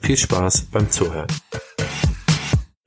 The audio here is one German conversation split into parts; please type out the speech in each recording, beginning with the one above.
Viel Spaß beim Zuhören.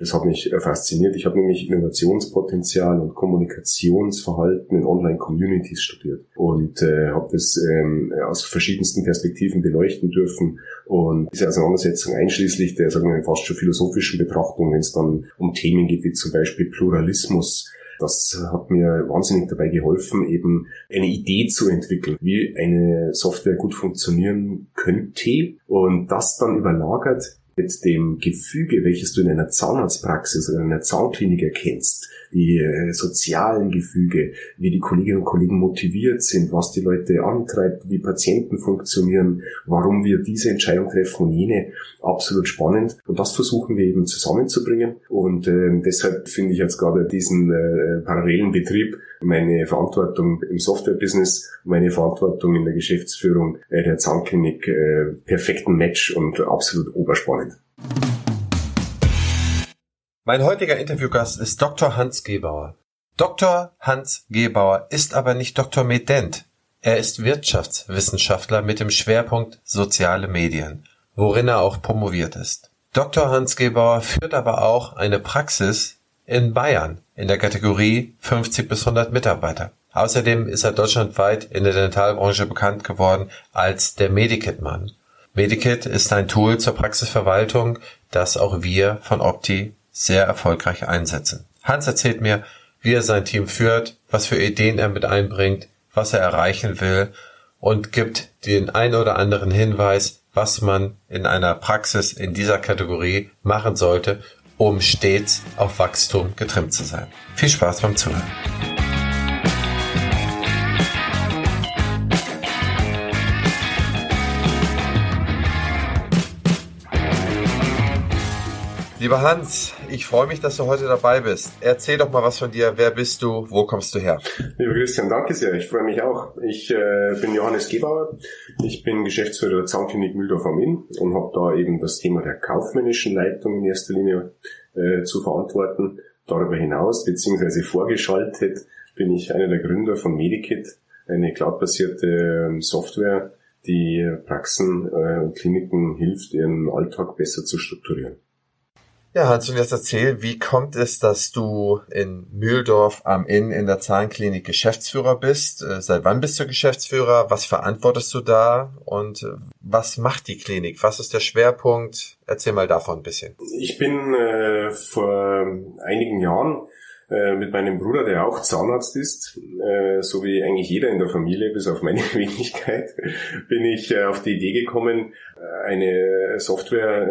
Das hat mich äh, fasziniert. Ich habe nämlich Innovationspotenzial und Kommunikationsverhalten in Online-Communities studiert und äh, habe das ähm, aus verschiedensten Perspektiven beleuchten dürfen. Und diese Auseinandersetzung einschließlich der, sagen wir fast schon philosophischen Betrachtung, wenn es dann um Themen geht wie zum Beispiel Pluralismus, das hat mir wahnsinnig dabei geholfen, eben eine Idee zu entwickeln, wie eine Software gut funktionieren könnte. Und das dann überlagert mit dem Gefüge, welches du in einer Zahnarztpraxis oder in einer Zahnklinik erkennst, die äh, sozialen Gefüge, wie die Kolleginnen und Kollegen motiviert sind, was die Leute antreibt, wie Patienten funktionieren, warum wir diese Entscheidung treffen und jene, absolut spannend. Und das versuchen wir eben zusammenzubringen. Und äh, deshalb finde ich jetzt gerade diesen äh, parallelen Betrieb meine Verantwortung im Software-Business, meine Verantwortung in der Geschäftsführung äh, der Zahnklinik äh, perfekten Match und absolut oberspannend. Mein heutiger Interviewgast ist Dr. Hans Gebauer. Dr. Hans Gebauer ist aber nicht Dr. Medent. Er ist Wirtschaftswissenschaftler mit dem Schwerpunkt soziale Medien, worin er auch promoviert ist. Dr. Hans Gebauer führt aber auch eine Praxis in Bayern in der Kategorie 50 bis 100 Mitarbeiter. Außerdem ist er deutschlandweit in der Dentalbranche bekannt geworden als der Medikit-Mann. Medikit ist ein Tool zur Praxisverwaltung, das auch wir von Opti sehr erfolgreich einsetzen. Hans erzählt mir, wie er sein Team führt, was für Ideen er mit einbringt, was er erreichen will und gibt den ein oder anderen Hinweis, was man in einer Praxis in dieser Kategorie machen sollte, um stets auf Wachstum getrimmt zu sein. Viel Spaß beim Zuhören. Lieber Hans, ich freue mich, dass du heute dabei bist. Erzähl doch mal was von dir. Wer bist du? Wo kommst du her? Lieber Christian, danke sehr. Ich freue mich auch. Ich äh, bin Johannes Gebauer. Ich bin Geschäftsführer der Zahnklinik Mühldorf am Inn und habe da eben das Thema der kaufmännischen Leitung in erster Linie äh, zu verantworten. Darüber hinaus, beziehungsweise vorgeschaltet, bin ich einer der Gründer von Medikit, eine cloudbasierte ähm, Software, die Praxen äh, und Kliniken hilft, ihren Alltag besser zu strukturieren. Ja, Hans, und jetzt erzähl, wie kommt es, dass du in Mühldorf am Inn in der Zahnklinik Geschäftsführer bist? Äh, seit wann bist du Geschäftsführer? Was verantwortest du da? Und äh, was macht die Klinik? Was ist der Schwerpunkt? Erzähl mal davon ein bisschen. Ich bin äh, vor einigen Jahren äh, mit meinem Bruder, der auch Zahnarzt ist, äh, so wie eigentlich jeder in der Familie, bis auf meine Wenigkeit, bin ich äh, auf die Idee gekommen, eine Software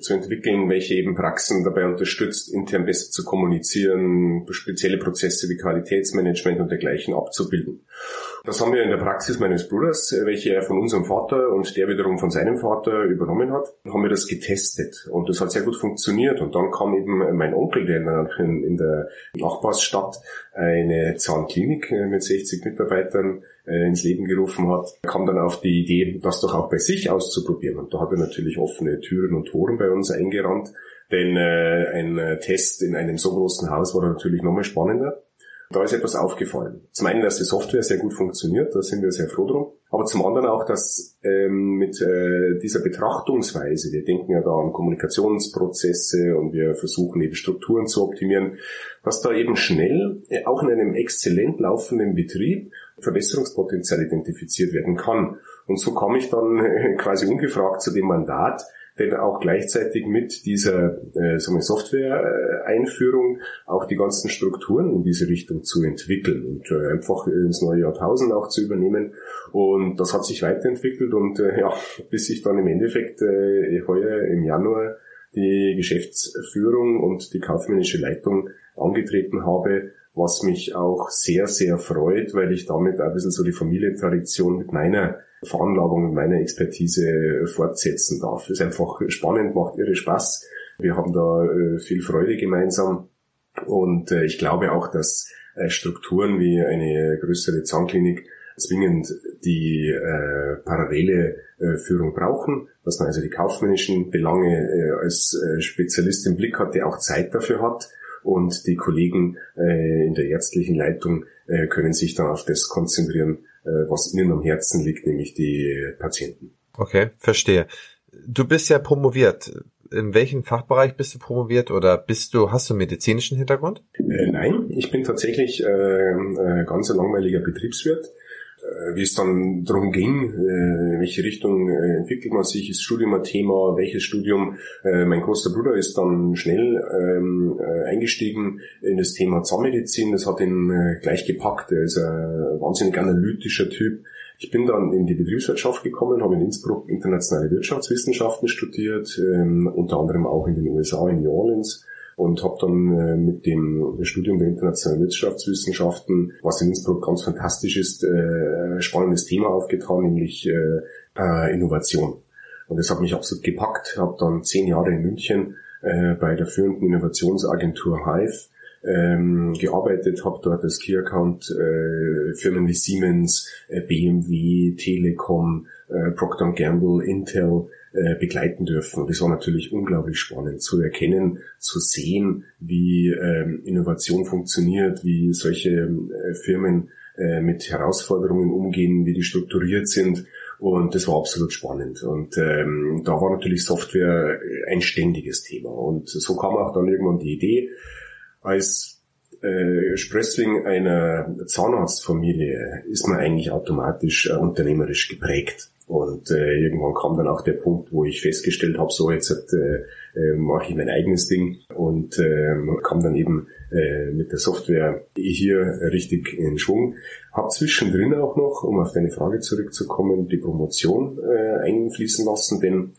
zu entwickeln, welche eben Praxen dabei unterstützt, intern besser zu kommunizieren, spezielle Prozesse wie Qualitätsmanagement und dergleichen abzubilden. Das haben wir in der Praxis meines Bruders, welche er von unserem Vater und der wiederum von seinem Vater übernommen hat, haben wir das getestet und das hat sehr gut funktioniert. Und dann kam eben mein Onkel, der in, in der Nachbarsstadt eine Zahnklinik äh, mit 60 Mitarbeitern äh, ins Leben gerufen hat, kam dann auf die Idee, das doch auch bei sich auszuprobieren. Und da hat er natürlich offene Türen und Toren bei uns eingerannt, denn äh, ein Test in einem so großen Haus war natürlich nochmal spannender. Da ist etwas aufgefallen. Zum einen, dass die Software sehr gut funktioniert, da sind wir sehr froh drum. Aber zum anderen auch, dass ähm, mit äh, dieser Betrachtungsweise, wir denken ja da an Kommunikationsprozesse und wir versuchen eben Strukturen zu optimieren, dass da eben schnell, äh, auch in einem exzellent laufenden Betrieb, Verbesserungspotenzial identifiziert werden kann. Und so komme ich dann äh, quasi ungefragt zu dem Mandat, denn auch gleichzeitig mit dieser äh, Software-Einführung auch die ganzen Strukturen in diese Richtung zu entwickeln und äh, einfach ins neue Jahrtausend auch zu übernehmen. Und das hat sich weiterentwickelt und äh, ja, bis ich dann im Endeffekt äh, heuer im Januar die Geschäftsführung und die kaufmännische Leitung angetreten habe, was mich auch sehr, sehr freut, weil ich damit ein bisschen so die Familientradition mit meiner Veranlagung und meiner Expertise fortsetzen darf. Ist einfach spannend, macht irre Spaß. Wir haben da äh, viel Freude gemeinsam und äh, ich glaube auch, dass äh, Strukturen wie eine größere Zahnklinik zwingend die parallele Führung brauchen, dass man also die kaufmännischen Belange als Spezialist im Blick hat, der auch Zeit dafür hat und die Kollegen äh, in der ärztlichen Leitung äh, können sich dann auf das konzentrieren, äh, was ihnen am Herzen liegt, nämlich die Patienten. Okay, verstehe. Du bist ja promoviert. In welchem Fachbereich bist du promoviert oder bist du, hast du einen medizinischen Hintergrund? Äh, nein, ich bin tatsächlich äh, äh, ganz langweiliger Betriebswirt wie es dann darum ging, äh, in welche Richtung äh, entwickelt man sich, ist Studium ein Thema, welches Studium. Mein großer Bruder ist dann schnell ähm, eingestiegen in das Thema Zahnmedizin, das hat ihn gleich gepackt, er ist ein wahnsinnig analytischer Typ. Ich bin dann in die Betriebswirtschaft gekommen, habe in Innsbruck internationale Wirtschaftswissenschaften studiert, ähm, unter anderem auch in den USA, in New Orleans und habe dann äh, mit dem Studium der internationalen Wirtschaftswissenschaften, was in Innsbruck ganz fantastisch ist, äh, spannendes Thema aufgetan, nämlich äh, Innovation. Und das hat mich absolut gepackt. Habe dann zehn Jahre in München bei der führenden Innovationsagentur Hive ähm, gearbeitet, habe dort als Key Account äh, Firmen wie Siemens, BMW, Telekom, äh, Procter Gamble, Intel äh, begleiten dürfen. Und das war natürlich unglaublich spannend zu erkennen, zu sehen, wie ähm, Innovation funktioniert, wie solche äh, Firmen äh, mit Herausforderungen umgehen, wie die strukturiert sind. Und das war absolut spannend. Und ähm, da war natürlich Software ein ständiges Thema. Und so kam auch dann irgendwann die Idee, als äh, Sprössling einer Zahnarztfamilie ist man eigentlich automatisch äh, unternehmerisch geprägt. Und äh, irgendwann kam dann auch der Punkt, wo ich festgestellt habe, so jetzt äh, äh, mache ich mein eigenes Ding. Und äh, kam dann eben äh, mit der Software hier richtig in Schwung. Hab zwischendrin auch noch, um auf deine Frage zurückzukommen, die Promotion äh, einfließen lassen, denn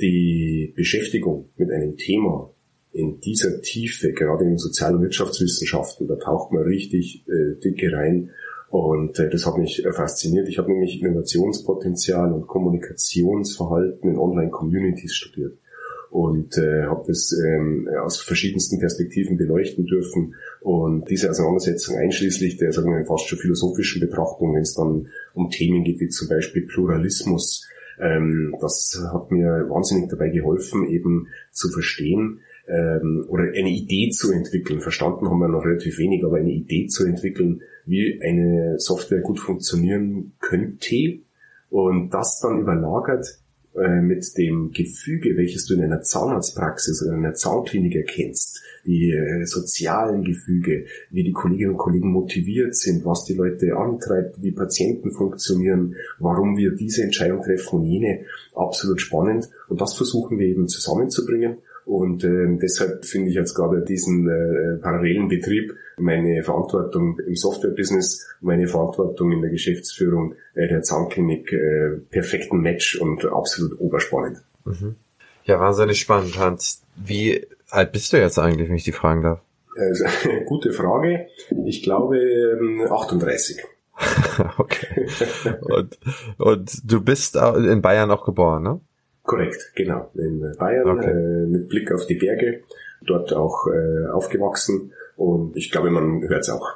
die Beschäftigung mit einem Thema in dieser Tiefe, gerade in den Sozial- und Wirtschaftswissenschaften, da taucht man richtig äh, dicke rein und äh, das hat mich äh, fasziniert. Ich habe nämlich Innovationspotenzial und Kommunikationsverhalten in Online-Communities studiert und äh, habe das ähm, aus verschiedensten Perspektiven beleuchten dürfen. Und diese Auseinandersetzung einschließlich der sagen wir, fast schon philosophischen Betrachtung, wenn es dann um Themen geht wie zum Beispiel Pluralismus, ähm, das hat mir wahnsinnig dabei geholfen, eben zu verstehen, ähm, oder eine Idee zu entwickeln. Verstanden haben wir noch relativ wenig, aber eine Idee zu entwickeln, wie eine Software gut funktionieren könnte und das dann überlagert äh, mit dem Gefüge, welches du in einer Zahnarztpraxis oder in einer Zahnklinik erkennst, die äh, sozialen Gefüge, wie die Kolleginnen und Kollegen motiviert sind, was die Leute antreibt, wie Patienten funktionieren, warum wir diese Entscheidung treffen und jene, absolut spannend. Und das versuchen wir eben zusammenzubringen und äh, deshalb finde ich jetzt gerade diesen äh, parallelen Betrieb, meine Verantwortung im Software-Business, meine Verantwortung in der Geschäftsführung äh, der Zahnklinik äh, perfekten Match und absolut oberspannend. Mhm. Ja, wahnsinnig spannend, Hans. Wie alt bist du jetzt eigentlich, wenn ich die fragen darf? Also, gute Frage. Ich glaube 38. Ähm, okay. Und, und du bist in Bayern auch geboren, ne? Korrekt, genau. In Bayern okay. äh, mit Blick auf die Berge, dort auch äh, aufgewachsen und ich glaube, man hört es auch.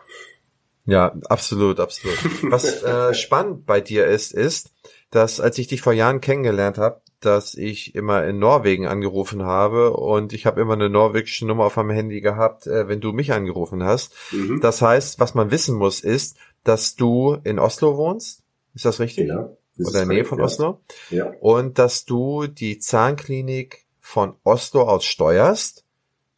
Ja, absolut, absolut. Was äh, spannend bei dir ist, ist, dass als ich dich vor Jahren kennengelernt habe, dass ich immer in Norwegen angerufen habe und ich habe immer eine norwegische Nummer auf meinem Handy gehabt, äh, wenn du mich angerufen hast. Mhm. Das heißt, was man wissen muss, ist, dass du in Oslo wohnst. Ist das richtig? Ja oder in der Nähe von Oslo. Ja. Und dass du die Zahnklinik von Oslo aus steuerst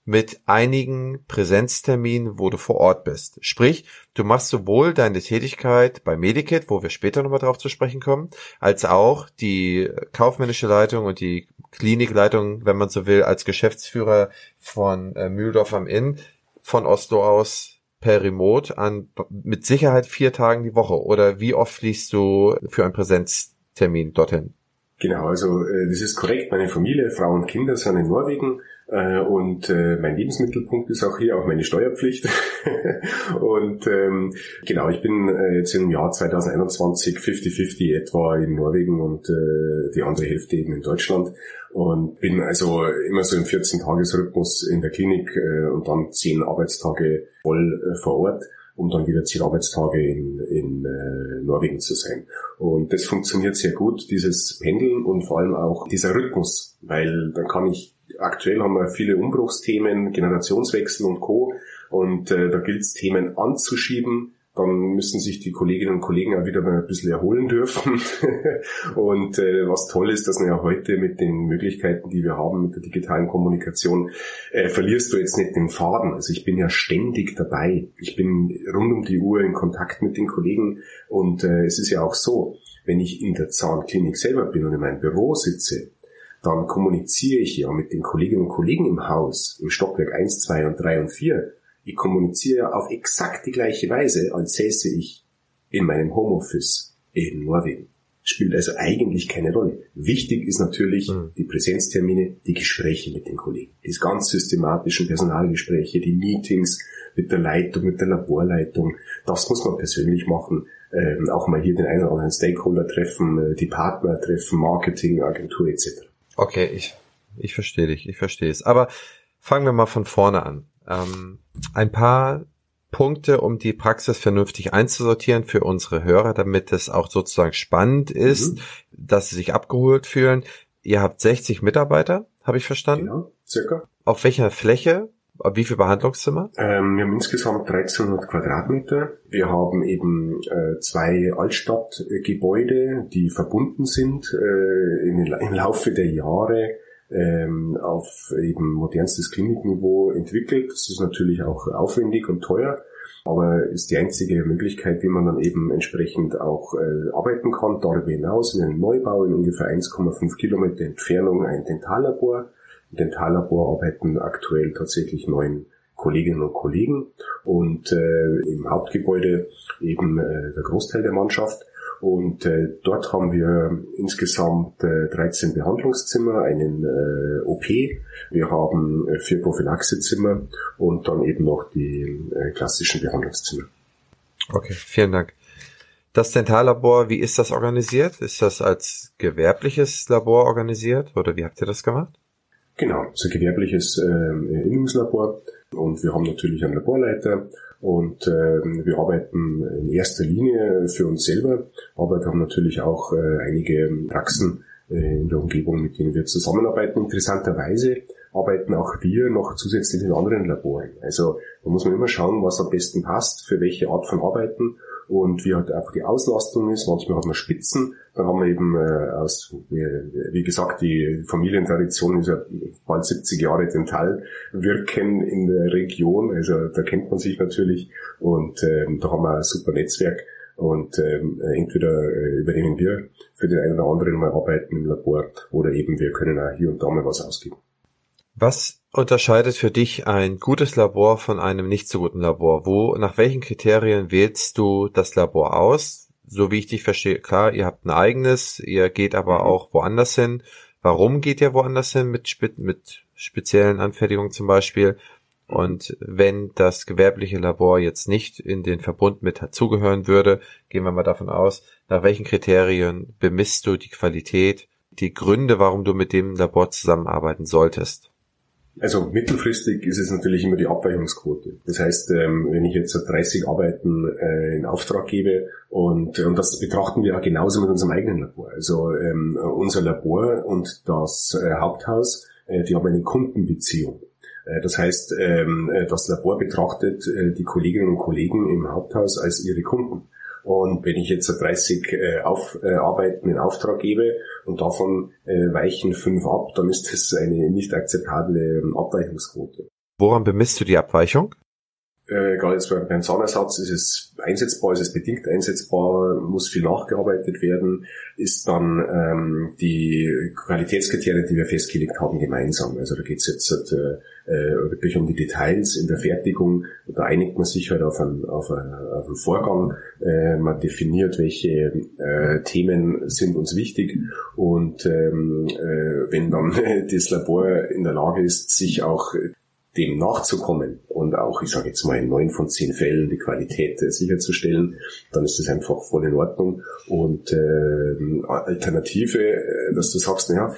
mit einigen Präsenzterminen, wo du vor Ort bist. Sprich, du machst sowohl deine Tätigkeit bei Medikit, wo wir später nochmal drauf zu sprechen kommen, als auch die kaufmännische Leitung und die Klinikleitung, wenn man so will, als Geschäftsführer von äh, Mühldorf am Inn von Oslo aus per Remote an mit Sicherheit vier Tagen die Woche oder wie oft fliegst du für einen Präsenztermin dorthin? Genau, also äh, das ist korrekt. Meine Familie, Frau und Kinder sind in Norwegen. Äh, und äh, mein Lebensmittelpunkt ist auch hier, auch meine Steuerpflicht. und ähm, genau, ich bin äh, jetzt im Jahr 2021 50-50 etwa in Norwegen und äh, die andere Hälfte eben in Deutschland. Und bin also immer so im 14-Tages-Rhythmus in der Klinik äh, und dann 10 Arbeitstage voll äh, vor Ort um dann wieder zehn Arbeitstage in, in äh, Norwegen zu sein. Und das funktioniert sehr gut, dieses Pendeln und vor allem auch dieser Rhythmus, weil dann kann ich aktuell haben wir viele Umbruchsthemen, Generationswechsel und Co. Und äh, da gilt es Themen anzuschieben, dann müssen sich die Kolleginnen und Kollegen auch wieder mal ein bisschen erholen dürfen. und äh, was toll ist, dass man ja heute mit den Möglichkeiten, die wir haben mit der digitalen Kommunikation, äh, verlierst du jetzt nicht den Faden. Also ich bin ja ständig dabei. Ich bin rund um die Uhr in Kontakt mit den Kollegen und äh, es ist ja auch so, wenn ich in der Zahnklinik selber bin und in meinem Büro sitze, dann kommuniziere ich ja mit den Kolleginnen und Kollegen im Haus, im Stockwerk 1, 2 und 3 und 4. Ich kommuniziere auf exakt die gleiche Weise, als säße ich in meinem Homeoffice in Norwegen. Spielt also eigentlich keine Rolle. Wichtig ist natürlich mhm. die Präsenztermine, die Gespräche mit den Kollegen. Die ganz systematischen Personalgespräche, die Meetings mit der Leitung, mit der Laborleitung. Das muss man persönlich machen. Ähm, auch mal hier den einen oder anderen Stakeholder treffen, äh, die Partner treffen, Marketing, Agentur etc. Okay, ich, ich verstehe dich, ich verstehe es. Aber fangen wir mal von vorne an. Ähm, ein paar Punkte, um die Praxis vernünftig einzusortieren für unsere Hörer, damit es auch sozusagen spannend ist, mhm. dass sie sich abgeholt fühlen. Ihr habt 60 Mitarbeiter, habe ich verstanden? Genau, circa. Auf welcher Fläche? Wie viele Behandlungszimmer? Ähm, wir haben insgesamt 1300 Quadratmeter. Wir haben eben äh, zwei Altstadtgebäude, die verbunden sind äh, im Laufe der Jahre ähm, auf eben modernstes Klinikniveau entwickelt. Das ist natürlich auch aufwendig und teuer, aber ist die einzige Möglichkeit, wie man dann eben entsprechend auch äh, arbeiten kann. Darüber hinaus in einem Neubau in ungefähr 1,5 Kilometer Entfernung ein Dentallabor im Dentallabor arbeiten aktuell tatsächlich neun Kolleginnen und Kollegen und äh, im Hauptgebäude eben äh, der Großteil der Mannschaft. Und äh, dort haben wir insgesamt äh, 13 Behandlungszimmer, einen äh, OP, wir haben äh, vier Prophylaxezimmer und dann eben noch die äh, klassischen Behandlungszimmer. Okay, vielen Dank. Das Dentallabor, wie ist das organisiert? Ist das als gewerbliches Labor organisiert oder wie habt ihr das gemacht? Genau, es ist ein gewerbliches äh, Innungslabor und wir haben natürlich einen Laborleiter und äh, wir arbeiten in erster Linie für uns selber, aber wir haben natürlich auch äh, einige Praxen äh, in der Umgebung, mit denen wir zusammenarbeiten. Interessanterweise arbeiten auch wir noch zusätzlich in anderen Laboren. Also da muss man immer schauen, was am besten passt, für welche Art von Arbeiten und wie halt einfach die Auslastung ist. Manchmal hat man Spitzen, dann haben wir eben äh, aus, wie, wie gesagt, die Familientradition ist ja bald 70 Jahre Dentalwirken in der Region, also da kennt man sich natürlich und ähm, da haben wir ein super Netzwerk und ähm, entweder äh, übernehmen wir für den einen oder anderen mal arbeiten im Labor oder eben wir können auch hier und da mal was ausgeben. Was unterscheidet für dich ein gutes Labor von einem nicht so guten Labor? Wo, nach welchen Kriterien wählst du das Labor aus? So wie ich dich verstehe, klar, ihr habt ein eigenes, ihr geht aber mhm. auch woanders hin. Warum geht ihr woanders hin mit, mit speziellen Anfertigungen zum Beispiel? Und wenn das gewerbliche Labor jetzt nicht in den Verbund mit dazugehören würde, gehen wir mal davon aus, nach welchen Kriterien bemisst du die Qualität, die Gründe, warum du mit dem Labor zusammenarbeiten solltest? Also mittelfristig ist es natürlich immer die Abweichungsquote. Das heißt, ähm, wenn ich jetzt 30 Arbeiten äh, in Auftrag gebe und, und das betrachten wir auch genauso mit unserem eigenen Labor. Also ähm, unser Labor und das äh, Haupthaus, äh, die haben eine Kundenbeziehung. Das heißt, ähm, das Labor betrachtet die Kolleginnen und Kollegen im Haupthaus als ihre Kunden. Und wenn ich jetzt 30 äh, Aufarbeiten in Auftrag gebe und davon äh, weichen fünf ab, dann ist das eine nicht akzeptable ähm, Abweichungsquote. Woran bemisst du die Abweichung? Äh, gerade jetzt beim Zahnersatz ist es einsetzbar, ist es bedingt einsetzbar, muss viel nachgearbeitet werden, ist dann ähm, die Qualitätskriterien, die wir festgelegt haben, gemeinsam. Also da geht es jetzt äh, äh, wirklich um die Details in der Fertigung. Da einigt man sich halt auf einen, auf einen, auf einen Vorgang. Äh, man definiert, welche äh, Themen sind uns wichtig und ähm, äh, wenn dann das Labor in der Lage ist, sich auch dem nachzukommen und auch, ich sage jetzt mal, in neun von zehn Fällen die Qualität äh, sicherzustellen, dann ist das einfach voll in Ordnung. Und äh, Alternative, dass du sagst, naja,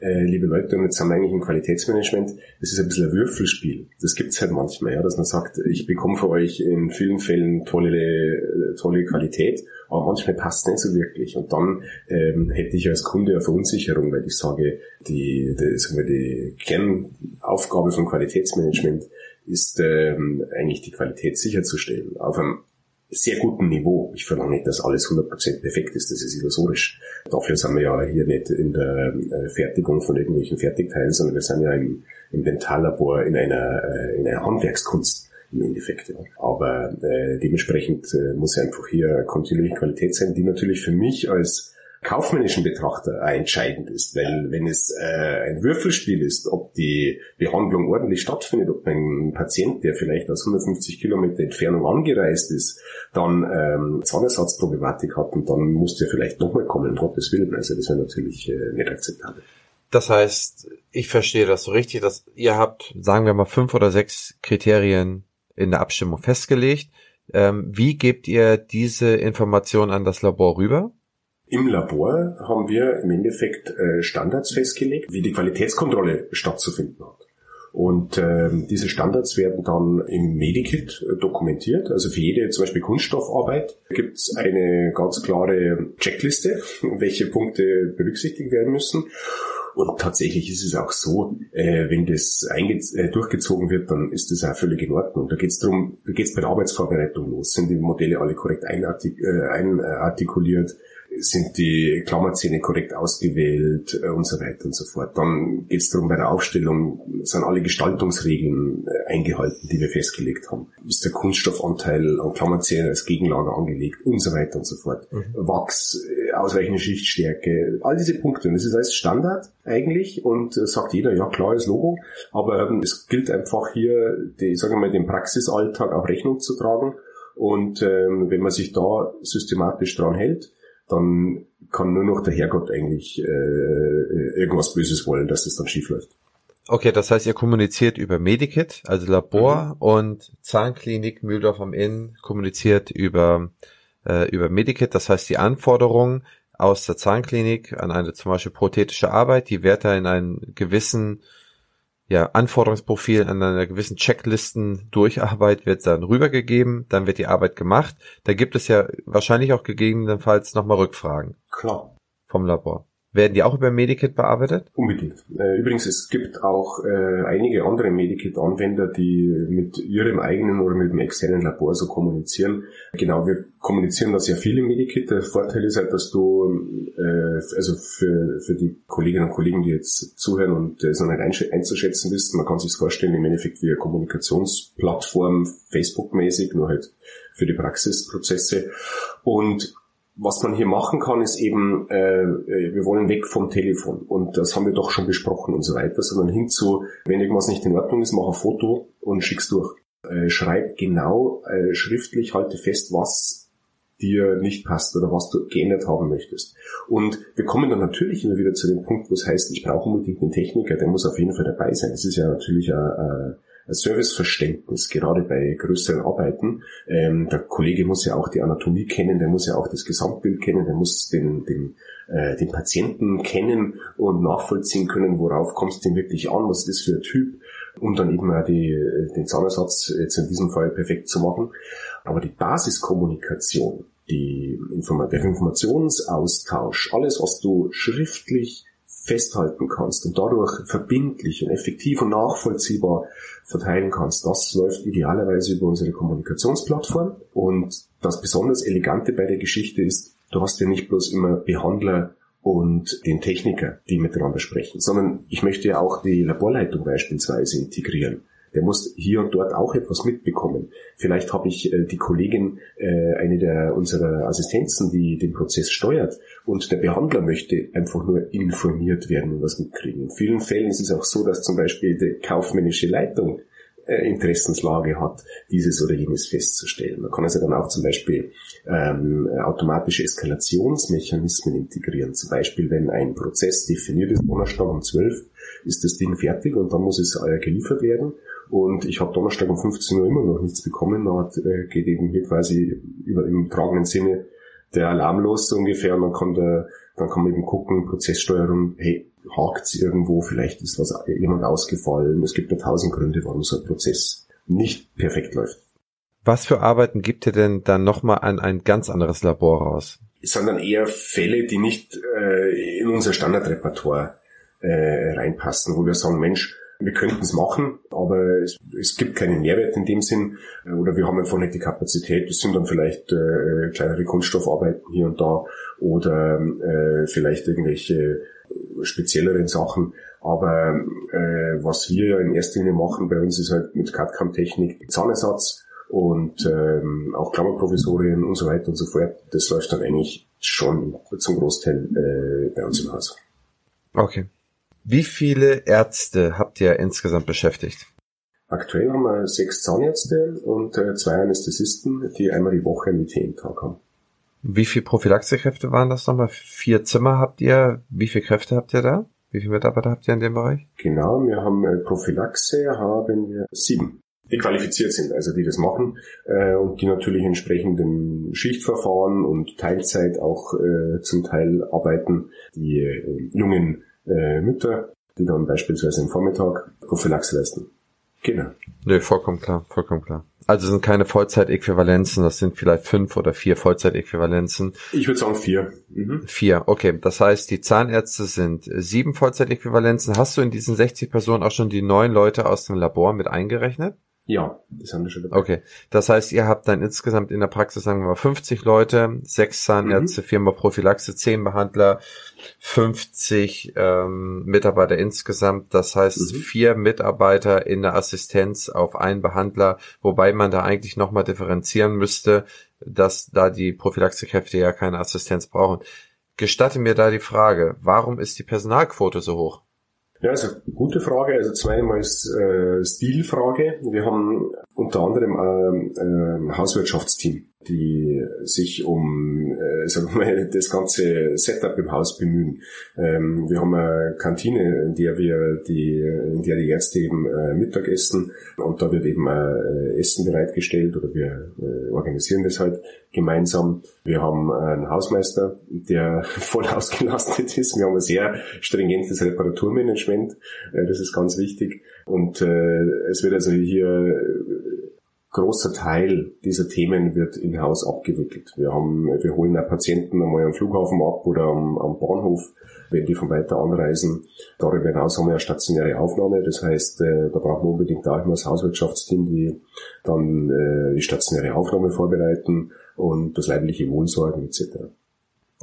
äh, liebe Leute, und jetzt haben wir eigentlich ein Qualitätsmanagement, das ist ein bisschen ein Würfelspiel. Das gibt's halt manchmal, ja, dass man sagt, ich bekomme für euch in vielen Fällen tolle, äh, tolle Qualität aber manchmal passt es nicht so wirklich. Und dann ähm, hätte ich als Kunde eine Verunsicherung, weil ich sage, die, die, sagen wir, die Kernaufgabe von Qualitätsmanagement ist ähm, eigentlich die Qualität sicherzustellen. Auf einem sehr guten Niveau. Ich verlange nicht, dass alles 100% perfekt ist, das ist illusorisch. Dafür sind wir ja hier nicht in der äh, Fertigung von irgendwelchen Fertigteilen, sondern wir sind ja im, im Dentallabor in einer, äh, in einer Handwerkskunst im Endeffekt. Ja. Aber äh, dementsprechend äh, muss einfach hier kontinuierliche Qualität sein, die natürlich für mich als kaufmännischen Betrachter entscheidend ist, weil wenn es äh, ein Würfelspiel ist, ob die Behandlung ordentlich stattfindet, ob ein Patient, der vielleicht aus 150 Kilometer Entfernung angereist ist, dann ähm, Zahnersatzproblematik hat und dann muss der vielleicht nochmal kommen, um Gottes Willen. Also das wäre natürlich äh, nicht akzeptabel. Das heißt, ich verstehe das so richtig, dass ihr habt, sagen wir mal, fünf oder sechs Kriterien in der Abstimmung festgelegt. Ähm, wie gebt ihr diese Information an das Labor rüber? Im Labor haben wir im Endeffekt äh, Standards festgelegt, wie die Qualitätskontrolle stattzufinden hat. Und ähm, diese Standards werden dann im Medikit äh, dokumentiert. Also für jede zum Beispiel Kunststoffarbeit gibt es eine ganz klare Checkliste, welche Punkte berücksichtigt werden müssen. Und tatsächlich ist es auch so, äh, wenn das äh, durchgezogen wird, dann ist das auch völlig in Ordnung. Da geht es darum, da geht es bei der Arbeitsvorbereitung los. Sind die Modelle alle korrekt einartik äh, einartikuliert? Sind die Klammerzähne korrekt ausgewählt äh, und so weiter und so fort. Dann geht es darum, bei der Aufstellung sind alle Gestaltungsregeln äh, eingehalten, die wir festgelegt haben. Ist der Kunststoffanteil an Klammerzähnen als Gegenlager angelegt und so weiter und so fort. Mhm. Wachs, äh, ausreichende Schichtstärke, all diese Punkte. Und das ist alles Standard eigentlich und äh, sagt jeder, ja klar, ist Logo, aber ähm, es gilt einfach hier, die, sagen wir mal, den Praxisalltag auch Rechnung zu tragen. Und ähm, wenn man sich da systematisch dran hält, dann kann nur noch der Herrgott eigentlich äh, irgendwas Böses wollen, dass das dann schief läuft. Okay, das heißt, ihr kommuniziert über Medikit, also Labor mhm. und Zahnklinik Mühldorf am Inn kommuniziert über, äh, über Medikit. Das heißt, die Anforderungen aus der Zahnklinik an eine zum Beispiel prothetische Arbeit, die wird da in einen gewissen ja, Anforderungsprofil an einer gewissen Checklisten Durcharbeit wird dann rübergegeben, dann wird die Arbeit gemacht. Da gibt es ja wahrscheinlich auch gegebenenfalls nochmal Rückfragen. Klar. Vom Labor. Werden die auch über Medikit bearbeitet? Unbedingt. Äh, übrigens, es gibt auch äh, einige andere Medikit-Anwender, die mit ihrem eigenen oder mit dem externen Labor so kommunizieren. Genau, wir kommunizieren da sehr viel im Medikit. Der Vorteil ist halt, dass du, äh, also für, für die Kolleginnen und Kollegen, die jetzt zuhören und es noch nicht einzuschätzen wissen, man kann sich vorstellen, im Endeffekt wie eine Kommunikationsplattform, Facebook-mäßig, nur halt für die Praxisprozesse. Und was man hier machen kann, ist eben, äh, äh, wir wollen weg vom Telefon und das haben wir doch schon besprochen und so weiter, sondern hin zu, wenn irgendwas nicht in Ordnung ist, mach ein Foto und schick's durch. Äh, schreib genau äh, schriftlich, halte fest, was dir nicht passt oder was du geändert haben möchtest. Und wir kommen dann natürlich immer wieder zu dem Punkt, wo es heißt, ich brauche unbedingt einen Techniker, der muss auf jeden Fall dabei sein. Das ist ja natürlich ein, ein Serviceverständnis, gerade bei größeren Arbeiten. Ähm, der Kollege muss ja auch die Anatomie kennen, der muss ja auch das Gesamtbild kennen, der muss den, den, äh, den Patienten kennen und nachvollziehen können, worauf kommt es denn wirklich an, was ist das für ein Typ, um dann eben auch die, den Zahnersatz jetzt in diesem Fall perfekt zu machen. Aber die Basiskommunikation, die Inform der Informationsaustausch, alles, was du schriftlich festhalten kannst und dadurch verbindlich und effektiv und nachvollziehbar verteilen kannst. Das läuft idealerweise über unsere Kommunikationsplattform und das besonders Elegante bei der Geschichte ist, du hast ja nicht bloß immer Behandler und den Techniker, die miteinander sprechen, sondern ich möchte ja auch die Laborleitung beispielsweise integrieren. Der muss hier und dort auch etwas mitbekommen. Vielleicht habe ich äh, die Kollegin, äh, eine der unserer Assistenzen, die den Prozess steuert und der Behandler möchte einfach nur informiert werden und was mitkriegen. In vielen Fällen ist es auch so, dass zum Beispiel die kaufmännische Leitung äh, Interessenslage hat, dieses oder jenes festzustellen. Man kann also dann auch zum Beispiel ähm, automatische Eskalationsmechanismen integrieren. Zum Beispiel, wenn ein Prozess definiert ist, Donnerstag um 12 ist das Ding fertig und dann muss es äh, geliefert werden. Und ich habe Donnerstag um 15 Uhr immer noch nichts bekommen. Da hat, äh, geht eben hier quasi über im tragenden Sinne der Alarm los so ungefähr und dann kann der, dann kann man eben gucken, Prozesssteuerung, hey, hakt irgendwo, vielleicht ist was jemand ausgefallen. Es gibt ja tausend Gründe, warum so ein Prozess nicht perfekt läuft. Was für Arbeiten gibt ihr denn dann nochmal an ein ganz anderes Labor raus? Es sind dann eher Fälle, die nicht äh, in unser Standardrepertoire äh, reinpassen, wo wir sagen, Mensch, wir könnten es machen, aber es, es, gibt keinen Mehrwert in dem Sinn äh, oder wir haben einfach nicht die Kapazität. Das sind dann vielleicht äh, kleinere Kunststoffarbeiten hier und da oder äh, vielleicht irgendwelche spezielleren Sachen. Aber äh, was wir in erster Linie machen bei uns ist halt mit CAD-CAM-Technik Zahnersatz und ähm, auch Klammerprovisorien und so weiter und so fort. Das läuft dann eigentlich schon zum Großteil äh, bei uns im Haus. Okay. Wie viele Ärzte habt ihr insgesamt beschäftigt? Aktuell haben wir sechs Zahnärzte und äh, zwei Anästhesisten, die einmal die Woche einen IT-Tag haben. Wie viele Prophylaxekräfte waren das nochmal? Vier Zimmer habt ihr? Wie viele Kräfte habt ihr da? Wie viele Mitarbeiter habt ihr in dem Bereich? Genau, wir haben äh, Prophylaxe, haben wir sieben, die qualifiziert sind, also die das machen äh, und die natürlich entsprechend im Schichtverfahren und Teilzeit auch äh, zum Teil arbeiten. Die äh, jungen äh, Mütter, die dann beispielsweise im Vormittag Prophylaxe leisten. Genau. Nö, vollkommen klar, vollkommen klar. Also sind keine Vollzeitäquivalenzen, das sind vielleicht fünf oder vier Vollzeitäquivalenzen. Ich würde sagen vier. Mhm. Vier, okay. Das heißt, die Zahnärzte sind sieben Vollzeitäquivalenzen. Hast du in diesen 60 Personen auch schon die neun Leute aus dem Labor mit eingerechnet? Ja, das haben wir schon dabei. Okay, das heißt, ihr habt dann insgesamt in der Praxis, sagen wir mal, 50 Leute, sechs Zahnärzte, mhm. viermal Prophylaxe, zehn Behandler, 50 ähm, Mitarbeiter insgesamt. Das heißt, mhm. vier Mitarbeiter in der Assistenz auf einen Behandler, wobei man da eigentlich nochmal differenzieren müsste, dass da die Prophylaxekräfte ja keine Assistenz brauchen. Gestatte mir da die Frage, warum ist die Personalquote so hoch? Ja, also gute Frage. Also zweimal ist äh, Stilfrage. Wir haben unter anderem ein ähm, äh, Hauswirtschaftsteam, die sich um äh, sagen wir mal, das ganze Setup im Haus bemühen. Ähm, wir haben eine Kantine, in der wir die, in der die Ärzte eben äh, Mittag essen und da wird eben äh, Essen bereitgestellt oder wir äh, organisieren das halt gemeinsam. Wir haben einen Hausmeister, der voll ausgelastet ist. Wir haben ein sehr stringentes Reparaturmanagement. Äh, das ist ganz wichtig. Und äh, es wird also hier großer Teil dieser Themen wird in-house abgewickelt. Wir haben, wir holen auch Patienten einmal am Flughafen ab oder am, am Bahnhof, wenn die von weiter anreisen. Darüber hinaus haben wir eine stationäre Aufnahme. Das heißt, da brauchen wir unbedingt auch immer das Hauswirtschaftsteam, die dann die stationäre Aufnahme vorbereiten und das leibliche Wohlsorgen etc.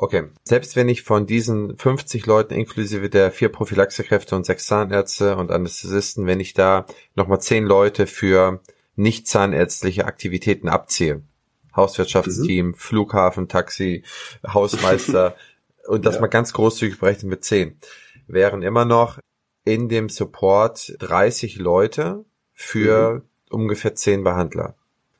Okay. Selbst wenn ich von diesen 50 Leuten inklusive der vier Prophylaxekräfte und sechs Zahnärzte und Anästhesisten, wenn ich da nochmal zehn Leute für nicht zahnärztliche Aktivitäten abziehe, Hauswirtschaftsteam, mhm. Flughafen, Taxi, Hausmeister und das ja. mal ganz großzügig berechnet mit zehn, wären immer noch in dem Support 30 Leute für mhm. ungefähr zehn Behandler.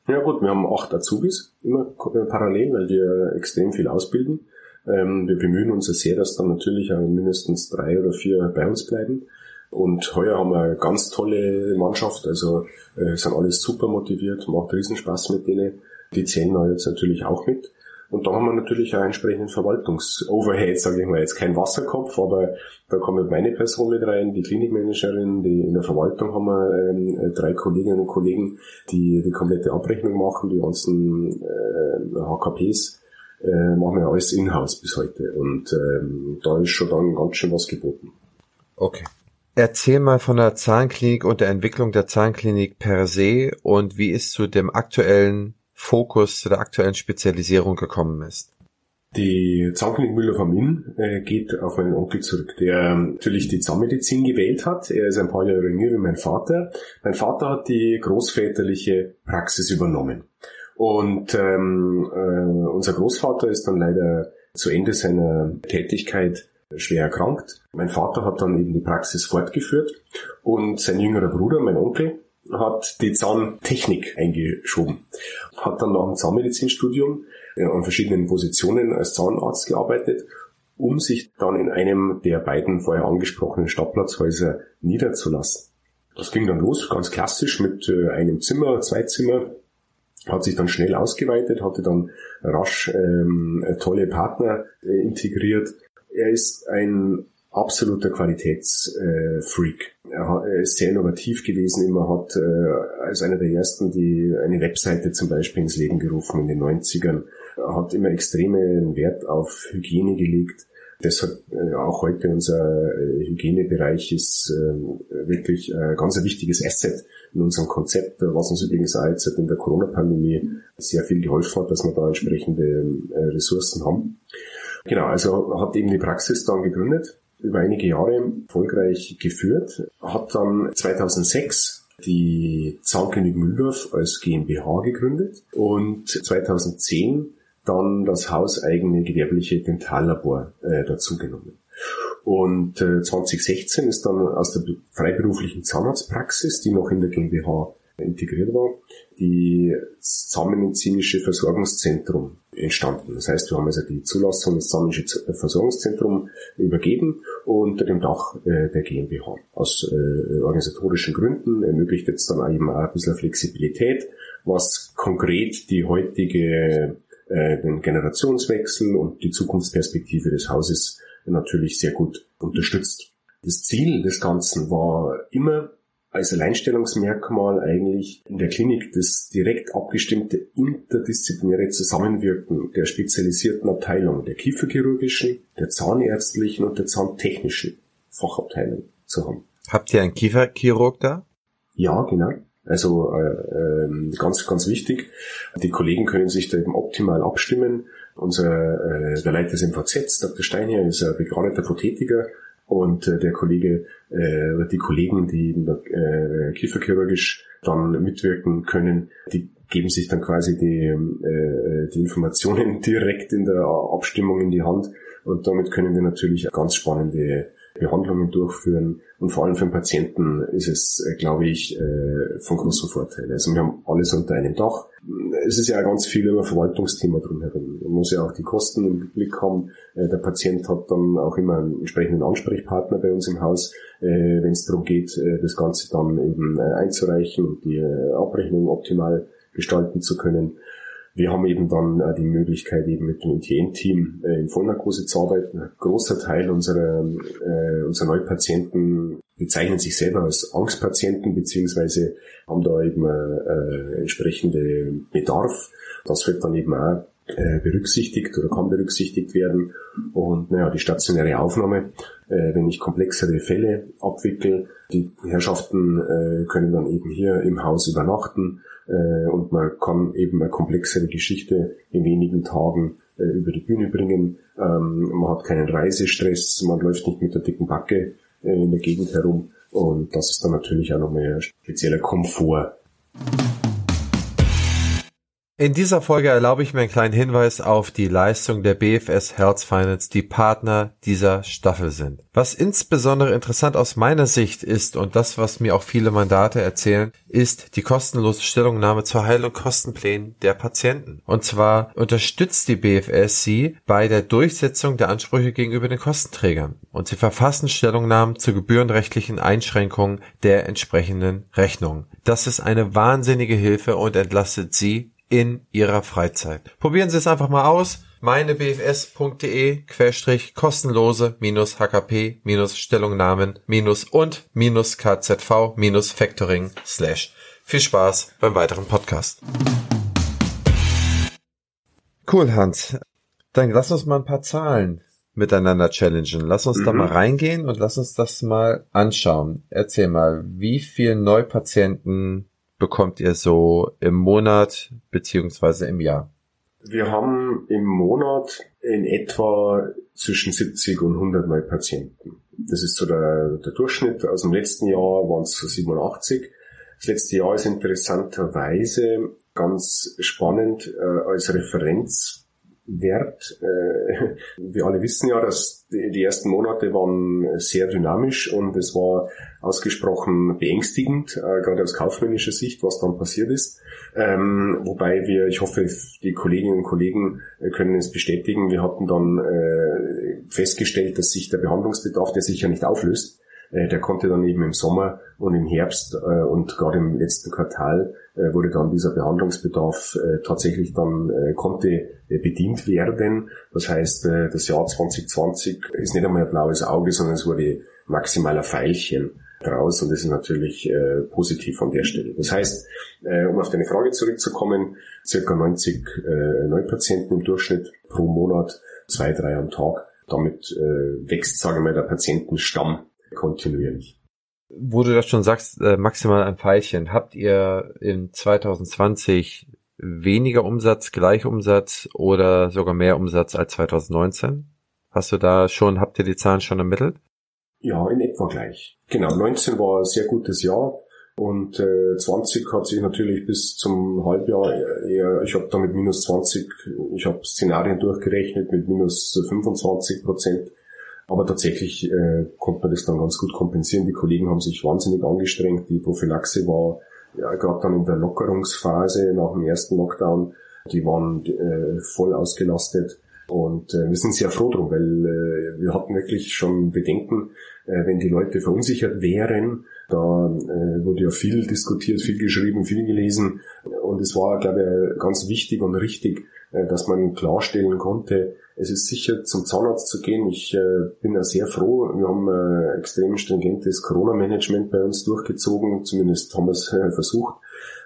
Ja gut, wir haben acht Azubis immer äh, parallel, weil wir extrem viel ausbilden. Ähm, wir bemühen uns sehr, dass dann natürlich mindestens drei oder vier bei uns bleiben. Und heuer haben wir eine ganz tolle Mannschaft, also äh, sind alles super motiviert, macht Riesenspaß mit denen. Die zählen da jetzt natürlich auch mit. Und da haben wir natürlich auch entsprechenden Verwaltungsoverhead, sage ich mal, jetzt kein Wasserkopf, aber da kommt meine Person mit rein, die Klinikmanagerin, die in der Verwaltung haben wir ähm, drei Kolleginnen und Kollegen, die die komplette Abrechnung machen, die ganzen äh, HKPs äh, machen wir alles in-house bis heute. Und ähm, da ist schon dann ganz schön was geboten. Okay. Erzähl mal von der Zahnklinik und der Entwicklung der Zahnklinik per se und wie es zu dem aktuellen Fokus, zu der aktuellen Spezialisierung gekommen ist. Die Zankkönig Müller vom Inn äh, geht auf meinen Onkel zurück, der natürlich die Zahnmedizin gewählt hat. Er ist ein paar Jahre jünger wie mein Vater. Mein Vater hat die großväterliche Praxis übernommen. Und ähm, äh, unser Großvater ist dann leider zu Ende seiner Tätigkeit schwer erkrankt. Mein Vater hat dann eben die Praxis fortgeführt und sein jüngerer Bruder, mein Onkel, hat die Zahntechnik eingeschoben. Hat dann nach dem Zahnmedizinstudium äh, an verschiedenen Positionen als Zahnarzt gearbeitet, um sich dann in einem der beiden vorher angesprochenen Stadtplatzhäuser niederzulassen. Das ging dann los, ganz klassisch mit äh, einem Zimmer, zwei Zimmer, hat sich dann schnell ausgeweitet, hatte dann rasch ähm, tolle Partner äh, integriert. Er ist ein absoluter Qualitätsfreak. Er, ist sehr innovativ gewesen, immer hat äh, als einer der ersten die eine Webseite zum Beispiel ins Leben gerufen in den 90ern, er hat immer extremen Wert auf Hygiene gelegt. Deshalb äh, auch heute unser äh, Hygienebereich ist wirklich äh, ganz ein wichtiges Asset in unserem Konzept, was uns übrigens auch jetzt in der Corona-Pandemie sehr viel geholfen hat, dass wir da entsprechende Ressourcen haben. Genau, also hat eben die Praxis dann gegründet über einige Jahre erfolgreich geführt, hat dann 2006 die Zahnkönig Mühldorf als GmbH gegründet und 2010 dann das hauseigene gewerbliche Dentallabor äh, dazugenommen. Und äh, 2016 ist dann aus der freiberuflichen Zahnarztpraxis, die noch in der GmbH integriert war, die Zahnmedizinische Versorgungszentrum entstanden. Das heißt, wir haben also die Zulassung des Zahnmedizinische Versorgungszentrum übergeben unter dem Dach äh, der GmbH. Aus äh, organisatorischen Gründen ermöglicht jetzt dann eben auch ein bisschen Flexibilität, was konkret die heutige äh, den Generationswechsel und die Zukunftsperspektive des Hauses natürlich sehr gut unterstützt. Das Ziel des Ganzen war immer als Alleinstellungsmerkmal eigentlich in der Klinik das direkt abgestimmte interdisziplinäre Zusammenwirken der spezialisierten Abteilung, der kieferchirurgischen, der zahnärztlichen und der zahntechnischen Fachabteilung zu haben. Habt ihr einen Kieferchirurg da? Ja, genau. Also äh, äh, ganz, ganz wichtig. Die Kollegen können sich da eben optimal abstimmen. Unser äh, der Leiter des MVZ, Dr. Steinherr, ist ein begradeter Prothetiker und äh, der Kollege, äh, die Kollegen, die äh, kieferchirurgisch dann mitwirken können, die geben sich dann quasi die, äh, die Informationen direkt in der Abstimmung in die Hand. Und damit können wir natürlich ganz spannende Behandlungen durchführen. Und vor allem für den Patienten ist es, äh, glaube ich, äh, von großem Vorteil. Also wir haben alles unter einem Dach. Es ist ja ganz viel über Verwaltungsthema drumherum. Man muss ja auch die Kosten im Blick haben. Äh, der Patient hat dann auch immer einen entsprechenden Ansprechpartner bei uns im Haus, wenn es darum geht, das Ganze dann eben einzureichen und die Abrechnung optimal gestalten zu können. Wir haben eben dann äh, die Möglichkeit, eben mit dem ITN-Team äh, in Vollnarkose zu arbeiten. Ein großer Teil unserer, äh, unserer Neupatienten bezeichnen sich selber als Angstpatienten, beziehungsweise haben da eben äh, entsprechende Bedarf. Das wird dann eben auch äh, berücksichtigt oder kann berücksichtigt werden. Und naja, die stationäre Aufnahme, äh, wenn ich komplexere Fälle abwickel, die Herrschaften äh, können dann eben hier im Haus übernachten äh, und man kann eben eine komplexere Geschichte in wenigen Tagen äh, über die Bühne bringen. Ähm, man hat keinen Reisestress, man läuft nicht mit der dicken Backe äh, in der Gegend herum und das ist dann natürlich auch nochmal ein spezieller Komfort. In dieser Folge erlaube ich mir einen kleinen Hinweis auf die Leistung der BFS Health Finance, die Partner dieser Staffel sind. Was insbesondere interessant aus meiner Sicht ist und das, was mir auch viele Mandate erzählen, ist die kostenlose Stellungnahme zur Heil- und Kostenplänen der Patienten. Und zwar unterstützt die BFS sie bei der Durchsetzung der Ansprüche gegenüber den Kostenträgern und sie verfassen Stellungnahmen zu gebührenrechtlichen Einschränkungen der entsprechenden Rechnungen. Das ist eine wahnsinnige Hilfe und entlastet sie in Ihrer Freizeit. Probieren Sie es einfach mal aus. meinebfs.de querstrich kostenlose minus HKP minus Stellungnahmen minus und minus KZV minus Factoring slash. Viel Spaß beim weiteren Podcast. Cool, Hans. Dann lass uns mal ein paar Zahlen miteinander challengen. Lass uns mhm. da mal reingehen und lass uns das mal anschauen. Erzähl mal, wie viel Neupatienten bekommt ihr so im Monat beziehungsweise im Jahr? Wir haben im Monat in etwa zwischen 70 und 100 Neupatienten. Das ist so der, der Durchschnitt. Aus dem letzten Jahr waren es 87. Das letzte Jahr ist interessanterweise ganz spannend äh, als Referenz Wert. Äh, wir alle wissen ja, dass die ersten Monate waren sehr dynamisch und es war ausgesprochen beängstigend, äh, gerade aus kaufmännischer Sicht, was dann passiert ist. Ähm, wobei wir, ich hoffe, die Kolleginnen und Kollegen äh, können es bestätigen, wir hatten dann festgestellt, dass sich der Behandlungsbedarf, der sich ja nicht auflöst, der konnte dann eben im Sommer und im Herbst und gerade im letzten Quartal wurde dann dieser Behandlungsbedarf tatsächlich dann konnte äh, bedient werden. Das heißt, äh, das Jahr 2020 ist nicht einmal ein blaues Auge, sondern es wurde maximal ein Pfeilchen draus und das ist natürlich äh, positiv an der Stelle. Das heißt, äh, um auf deine Frage zurückzukommen, circa 90 äh, Neupatienten im Durchschnitt pro Monat, zwei, drei am Tag. Damit äh, wächst, sagen wir mal, der Patientenstamm kontinuierlich. Wo du das schon sagst, äh, maximal ein Pfeilchen. Habt ihr in 2020 weniger Umsatz, Gleichumsatz oder sogar mehr Umsatz als 2019? Hast du da schon, habt ihr die Zahlen schon ermittelt? Ja, in etwa gleich. Genau, 19 war ein sehr gutes Jahr und äh, 20 hat sich natürlich bis zum Halbjahr eher, ich habe da mit minus 20, ich habe Szenarien durchgerechnet mit minus 25 Prozent, aber tatsächlich äh, konnte man das dann ganz gut kompensieren. Die Kollegen haben sich wahnsinnig angestrengt, die Prophylaxe war ja, gerade dann in der Lockerungsphase nach dem ersten Lockdown, die waren äh, voll ausgelastet. Und äh, wir sind sehr froh drum, weil äh, wir hatten wirklich schon Bedenken, äh, wenn die Leute verunsichert wären. Da äh, wurde ja viel diskutiert, viel geschrieben, viel gelesen. Und es war, glaube ich, ganz wichtig und richtig, äh, dass man klarstellen konnte, es ist sicher zum Zahnarzt zu gehen. Ich äh, bin ja sehr froh. Wir haben äh, extrem stringentes Corona-Management bei uns durchgezogen. Zumindest haben wir es äh, versucht.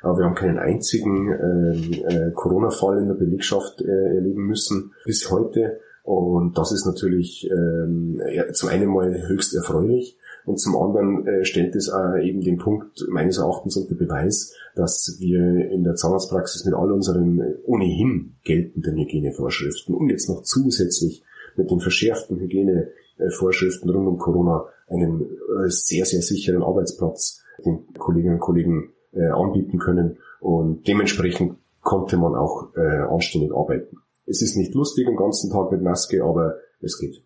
Aber wir haben keinen einzigen äh, äh, Corona-Fall in der Belegschaft äh, erleben müssen bis heute. Und das ist natürlich ähm, ja, zum einen mal höchst erfreulich. Und zum anderen äh, stellt es äh, eben den Punkt meines Erachtens unter Beweis, dass wir in der Zahnarztpraxis mit all unseren äh, ohnehin geltenden Hygienevorschriften und jetzt noch zusätzlich mit den verschärften Hygienevorschriften rund um Corona einen äh, sehr, sehr sicheren Arbeitsplatz den Kolleginnen und Kollegen anbieten können. Und dementsprechend konnte man auch anständig arbeiten. Es ist nicht lustig den ganzen Tag mit Maske, aber es geht.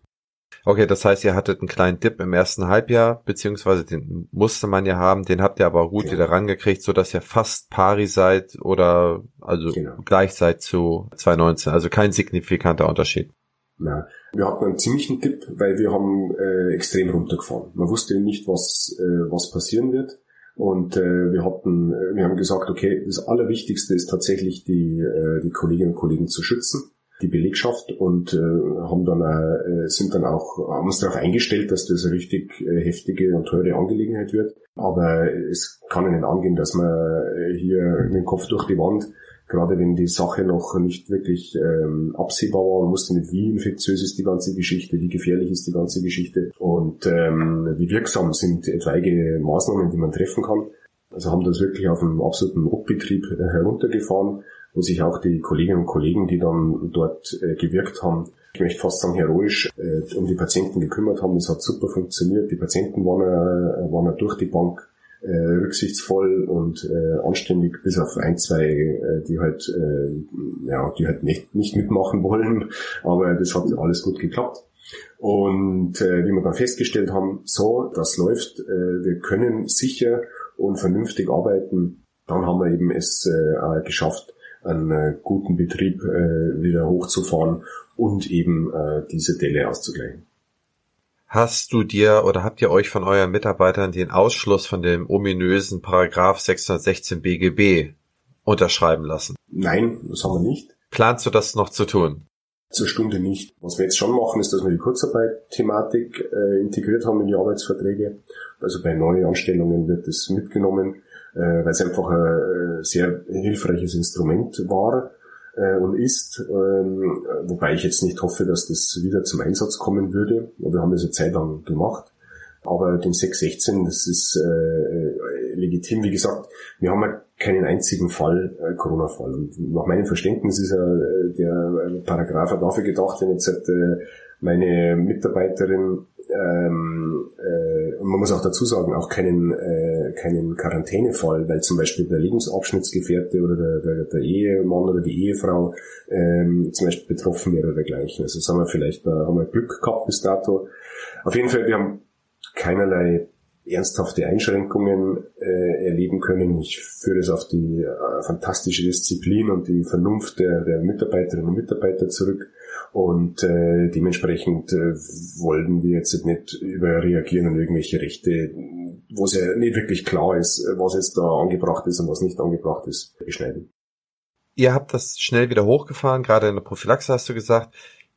Okay, das heißt, ihr hattet einen kleinen Dip im ersten Halbjahr, beziehungsweise den musste man ja haben, den habt ihr aber gut genau. wieder rangekriegt, so dass ihr fast pari seid oder also genau. gleich seid zu 2019, also kein signifikanter Unterschied. Nein, wir hatten einen ziemlichen Dip, weil wir haben äh, extrem runtergefahren. Man wusste nicht, was, äh, was passieren wird. Und äh, wir hatten, äh, wir haben gesagt, okay, das Allerwichtigste ist tatsächlich die, äh, die Kolleginnen und Kollegen zu schützen die Belegschaft und äh, haben dann äh, sind dann auch haben uns darauf eingestellt, dass das eine richtig äh, heftige und teure Angelegenheit wird. Aber es kann nicht angehen, dass man äh, hier mit dem Kopf durch die Wand, gerade wenn die Sache noch nicht wirklich ähm, absehbar war, man wusste nicht, wie infektiös ist die ganze Geschichte, wie gefährlich ist die ganze Geschichte und ähm, wie wirksam sind etwaige Maßnahmen, die man treffen kann. Also haben das wirklich auf einem absoluten Obbetrieb heruntergefahren wo sich auch die Kolleginnen und Kollegen, die dann dort äh, gewirkt haben, ich möchte fast sagen heroisch, äh, um die Patienten gekümmert haben. Es hat super funktioniert. Die Patienten waren, äh, waren durch die Bank äh, rücksichtsvoll und äh, anständig, bis auf ein, zwei, äh, die halt, äh, ja, die halt nicht, nicht mitmachen wollen. Aber das hat alles gut geklappt. Und äh, wie wir dann festgestellt haben, so, das läuft, äh, wir können sicher und vernünftig arbeiten, dann haben wir eben es äh, geschafft, einen äh, guten Betrieb äh, wieder hochzufahren und eben äh, diese Delle auszugleichen. Hast du dir oder habt ihr euch von euren Mitarbeitern den Ausschluss von dem ominösen Paragraph 616 BGB unterschreiben lassen? Nein, das haben wir nicht. Planst du das noch zu tun? Zur Stunde nicht. Was wir jetzt schon machen, ist, dass wir die Kurzarbeit-Thematik äh, integriert haben in die Arbeitsverträge. Also bei Neuanstellungen wird es mitgenommen äh, weil es einfach ein sehr hilfreiches Instrument war äh, und ist, ähm, wobei ich jetzt nicht hoffe, dass das wieder zum Einsatz kommen würde. Wir haben das eine Zeit lang gemacht. Aber den 616, das ist äh, legitim. Wie gesagt, wir haben ja keinen einzigen Fall, äh, Corona-Fall. Und nach meinem Verständnis ist ja äh, der Paragraph dafür gedacht, wenn jetzt äh, meine Mitarbeiterin ähm, äh, man muss auch dazu sagen, auch keinen, äh, keinen Quarantänefall, weil zum Beispiel der Lebensabschnittsgefährte oder der, der, der Ehemann oder die Ehefrau ähm, zum Beispiel betroffen wäre oder dergleichen. Also sagen wir vielleicht, da haben wir Glück gehabt bis dato. Auf jeden Fall, wir haben keinerlei ernsthafte Einschränkungen äh, erleben können. Ich führe es auf die äh, fantastische Disziplin und die Vernunft der, der Mitarbeiterinnen und Mitarbeiter zurück. Und äh, dementsprechend äh, wollten wir jetzt nicht überreagieren an irgendwelche Rechte, wo es ja nicht wirklich klar ist, was jetzt da angebracht ist und was nicht angebracht ist, beschneiden. Ihr habt das schnell wieder hochgefahren, gerade in der Prophylaxe hast du gesagt.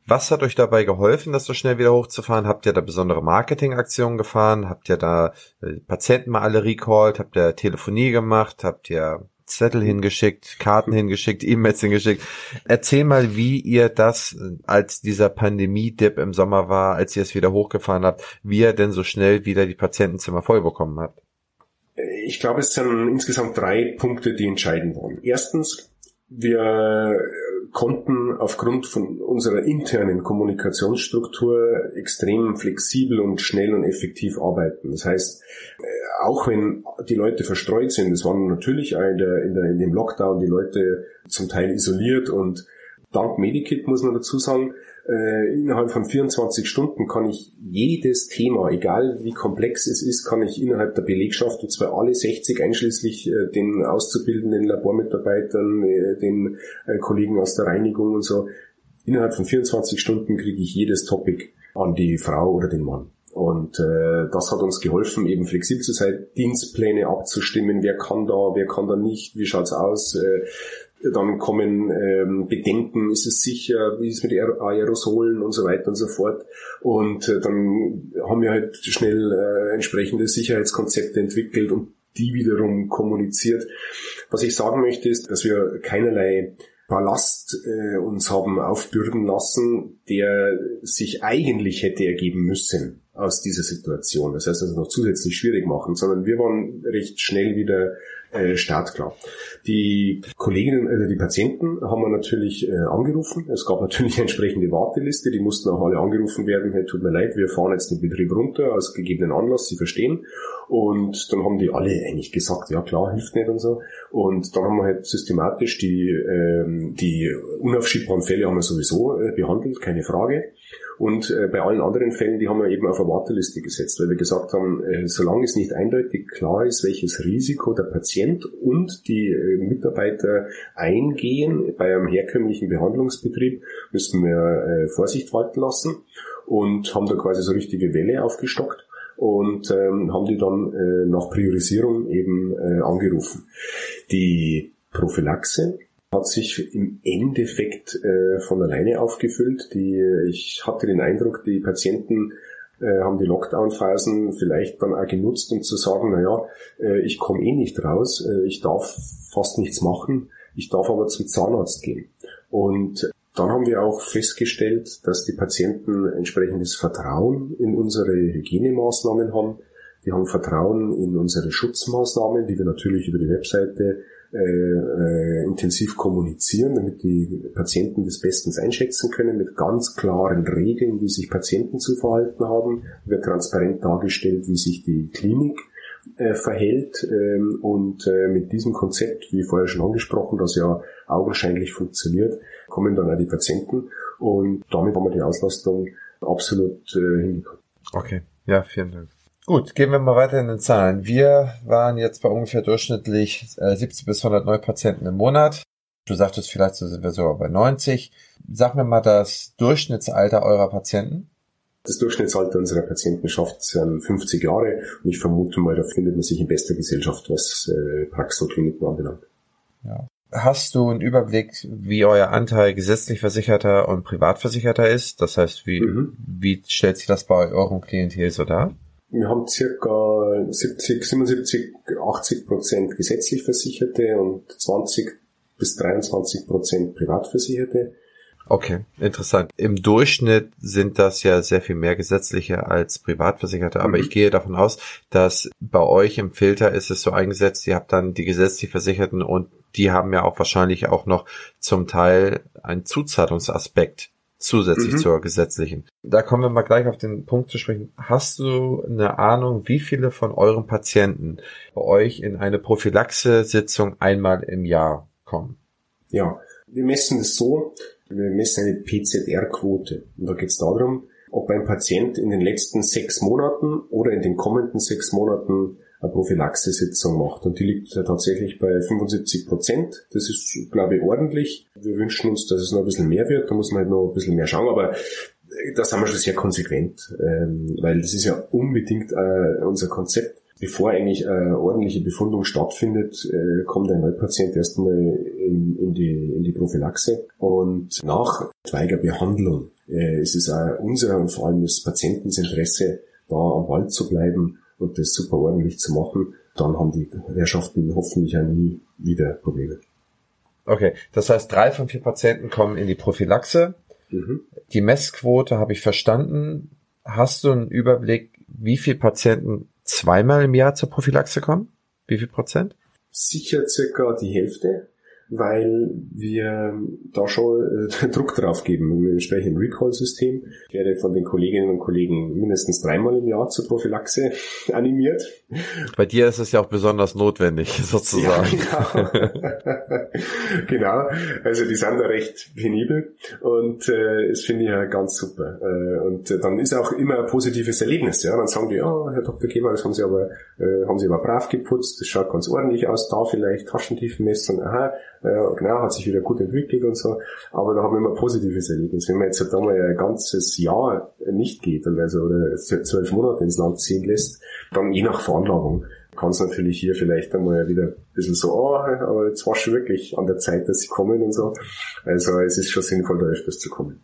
Was hat euch dabei geholfen, das so schnell wieder hochzufahren? Habt ihr da besondere Marketingaktionen gefahren? Habt ihr da äh, Patienten mal alle recalled? Habt ihr Telefonie gemacht? Habt ihr Zettel hingeschickt, Karten hingeschickt, E-Mails hingeschickt. Erzähl mal, wie ihr das, als dieser Pandemie-Dip im Sommer war, als ihr es wieder hochgefahren habt, wie ihr denn so schnell wieder die Patientenzimmer voll bekommen habt. Ich glaube, es sind insgesamt drei Punkte, die entscheidend waren. Erstens, wir konnten aufgrund von unserer internen Kommunikationsstruktur extrem flexibel und schnell und effektiv arbeiten. Das heißt, auch wenn die Leute verstreut sind, es waren natürlich in, der, in, der, in dem Lockdown die Leute zum Teil isoliert und dank Medikit muss man dazu sagen, äh, innerhalb von 24 Stunden kann ich jedes Thema, egal wie komplex es ist, kann ich innerhalb der Belegschaft, und zwar alle 60 einschließlich äh, den auszubildenden Labormitarbeitern, äh, den äh, Kollegen aus der Reinigung und so, innerhalb von 24 Stunden kriege ich jedes Topic an die Frau oder den Mann. Und äh, das hat uns geholfen, eben flexibel zu sein, Dienstpläne abzustimmen, wer kann da, wer kann da nicht, wie schaut's aus, äh, dann kommen ähm, Bedenken, ist es sicher, wie ist es mit Aerosolen und so weiter und so fort. Und äh, dann haben wir halt schnell äh, entsprechende Sicherheitskonzepte entwickelt und die wiederum kommuniziert. Was ich sagen möchte ist, dass wir keinerlei Ballast äh, uns haben aufbürden lassen, der sich eigentlich hätte ergeben müssen aus dieser Situation. Das heißt also noch zusätzlich schwierig machen, sondern wir waren recht schnell wieder äh, startklar. Die Kolleginnen, also die Patienten haben wir natürlich äh, angerufen. Es gab natürlich eine entsprechende Warteliste, die mussten auch alle angerufen werden. Hey, tut mir leid, wir fahren jetzt den Betrieb runter aus gegebenen Anlass, Sie verstehen. Und dann haben die alle eigentlich gesagt, ja klar, hilft nicht und so. Und dann haben wir halt systematisch die, ähm, die unaufschiebbaren Fälle haben wir sowieso äh, behandelt, keine Frage. Und äh, bei allen anderen Fällen, die haben wir eben auf eine Warteliste gesetzt, weil wir gesagt haben, äh, solange es nicht eindeutig klar ist, welches Risiko der Patient und die äh, Mitarbeiter eingehen bei einem herkömmlichen Behandlungsbetrieb, müssen wir äh, Vorsicht walten lassen und haben da quasi so richtige Welle aufgestockt und ähm, haben die dann äh, nach Priorisierung eben äh, angerufen. Die Prophylaxe hat sich im Endeffekt äh, von alleine aufgefüllt. Die, ich hatte den Eindruck, die Patienten äh, haben die Lockdown-Phasen vielleicht dann auch genutzt, um zu sagen, naja, äh, ich komme eh nicht raus, äh, ich darf fast nichts machen, ich darf aber zum Zahnarzt gehen. Und dann haben wir auch festgestellt, dass die Patienten entsprechendes Vertrauen in unsere Hygienemaßnahmen haben. Die haben Vertrauen in unsere Schutzmaßnahmen, die wir natürlich über die Webseite äh, äh, intensiv kommunizieren, damit die Patienten das bestens einschätzen können, mit ganz klaren Regeln, wie sich Patienten zu verhalten haben, wird transparent dargestellt, wie sich die Klinik äh, verhält ähm, und äh, mit diesem Konzept, wie vorher schon angesprochen, das ja augenscheinlich funktioniert, kommen dann auch die Patienten und damit haben wir die Auslastung absolut äh, hinbekommen. Okay, ja, vielen Dank. Gut, gehen wir mal weiter in den Zahlen. Wir waren jetzt bei ungefähr durchschnittlich äh, 70 bis 100 Neupatienten im Monat. Du sagtest, vielleicht sind wir sogar bei 90. Sag mir mal das Durchschnittsalter eurer Patienten. Das Durchschnittsalter unserer Patienten schafft 50 Jahre und ich vermute mal, da findet man sich in bester Gesellschaft, was äh, Praxen und Kliniken anbelangt. Ja. Hast du einen Überblick, wie euer Anteil gesetzlich versicherter und privatversicherter ist? Das heißt, wie, mhm. wie stellt sich das bei eurem Klientel so dar? Wir haben circa 70, 77, 80 Prozent gesetzlich Versicherte und 20 bis 23 Prozent Privatversicherte. Okay, interessant. Im Durchschnitt sind das ja sehr viel mehr gesetzliche als Privatversicherte, aber mhm. ich gehe davon aus, dass bei euch im Filter ist es so eingesetzt, ihr habt dann die gesetzlich Versicherten und die haben ja auch wahrscheinlich auch noch zum Teil einen Zuzahlungsaspekt zusätzlich mhm. zur gesetzlichen. Da kommen wir mal gleich auf den Punkt zu sprechen. Hast du eine Ahnung, wie viele von euren Patienten bei euch in eine Prophylaxe-Sitzung einmal im Jahr kommen? Ja, wir messen es so, wir messen eine PZR-Quote. Und da geht es darum, ob ein Patient in den letzten sechs Monaten oder in den kommenden sechs Monaten eine Prophylaxe-Sitzung macht. Und die liegt tatsächlich bei 75 Prozent. Das ist, glaube ich, ordentlich. Wir wünschen uns, dass es noch ein bisschen mehr wird. Da muss man halt noch ein bisschen mehr schauen. Aber da sind wir schon sehr konsequent, ähm, weil das ist ja unbedingt äh, unser Konzept bevor eigentlich eine ordentliche Befundung stattfindet, äh, kommt ein Neupatient erstmal in, in, die, in die Prophylaxe und nach etwaiger Behandlung äh, ist es auch unser und vor allem des Patientens Interesse, da am Ball zu bleiben und das super ordentlich zu machen. Dann haben die Herrschaften hoffentlich auch nie wieder Probleme. Okay, das heißt, drei von vier Patienten kommen in die Prophylaxe. Mhm. Die Messquote habe ich verstanden. Hast du einen Überblick, wie viele Patienten zweimal im Jahr zur Prophylaxe kommen? Wie viel Prozent? Sicher circa die Hälfte weil wir da schon äh, Druck drauf geben. Wir sprechen Recall-System. Ich werde von den Kolleginnen und Kollegen mindestens dreimal im Jahr zur Prophylaxe animiert. Bei dir ist es ja auch besonders notwendig, sozusagen. Ja, genau. genau. Also die sind da recht penibel und äh, das finde ich ja ganz super. Äh, und äh, dann ist auch immer ein positives Erlebnis. Ja, dann sagen die, ja, oh, Herr Dr. Geber, das haben Sie aber äh, haben Sie aber brav geputzt, das schaut ganz ordentlich aus. Da vielleicht Taschentiefenmessung, aha, äh, genau, hat sich wieder gut entwickelt und so. Aber da haben wir immer positives Erlebnis. Wenn man jetzt halt einmal ein ganzes Jahr nicht geht, also oder zwölf Monate ins Land ziehen lässt, dann je nach Veranlagung kann es natürlich hier vielleicht einmal wieder ein bisschen so, oh, aber jetzt war schon wirklich an der Zeit, dass sie kommen und so. Also es ist schon sinnvoll, da öfters zu kommen.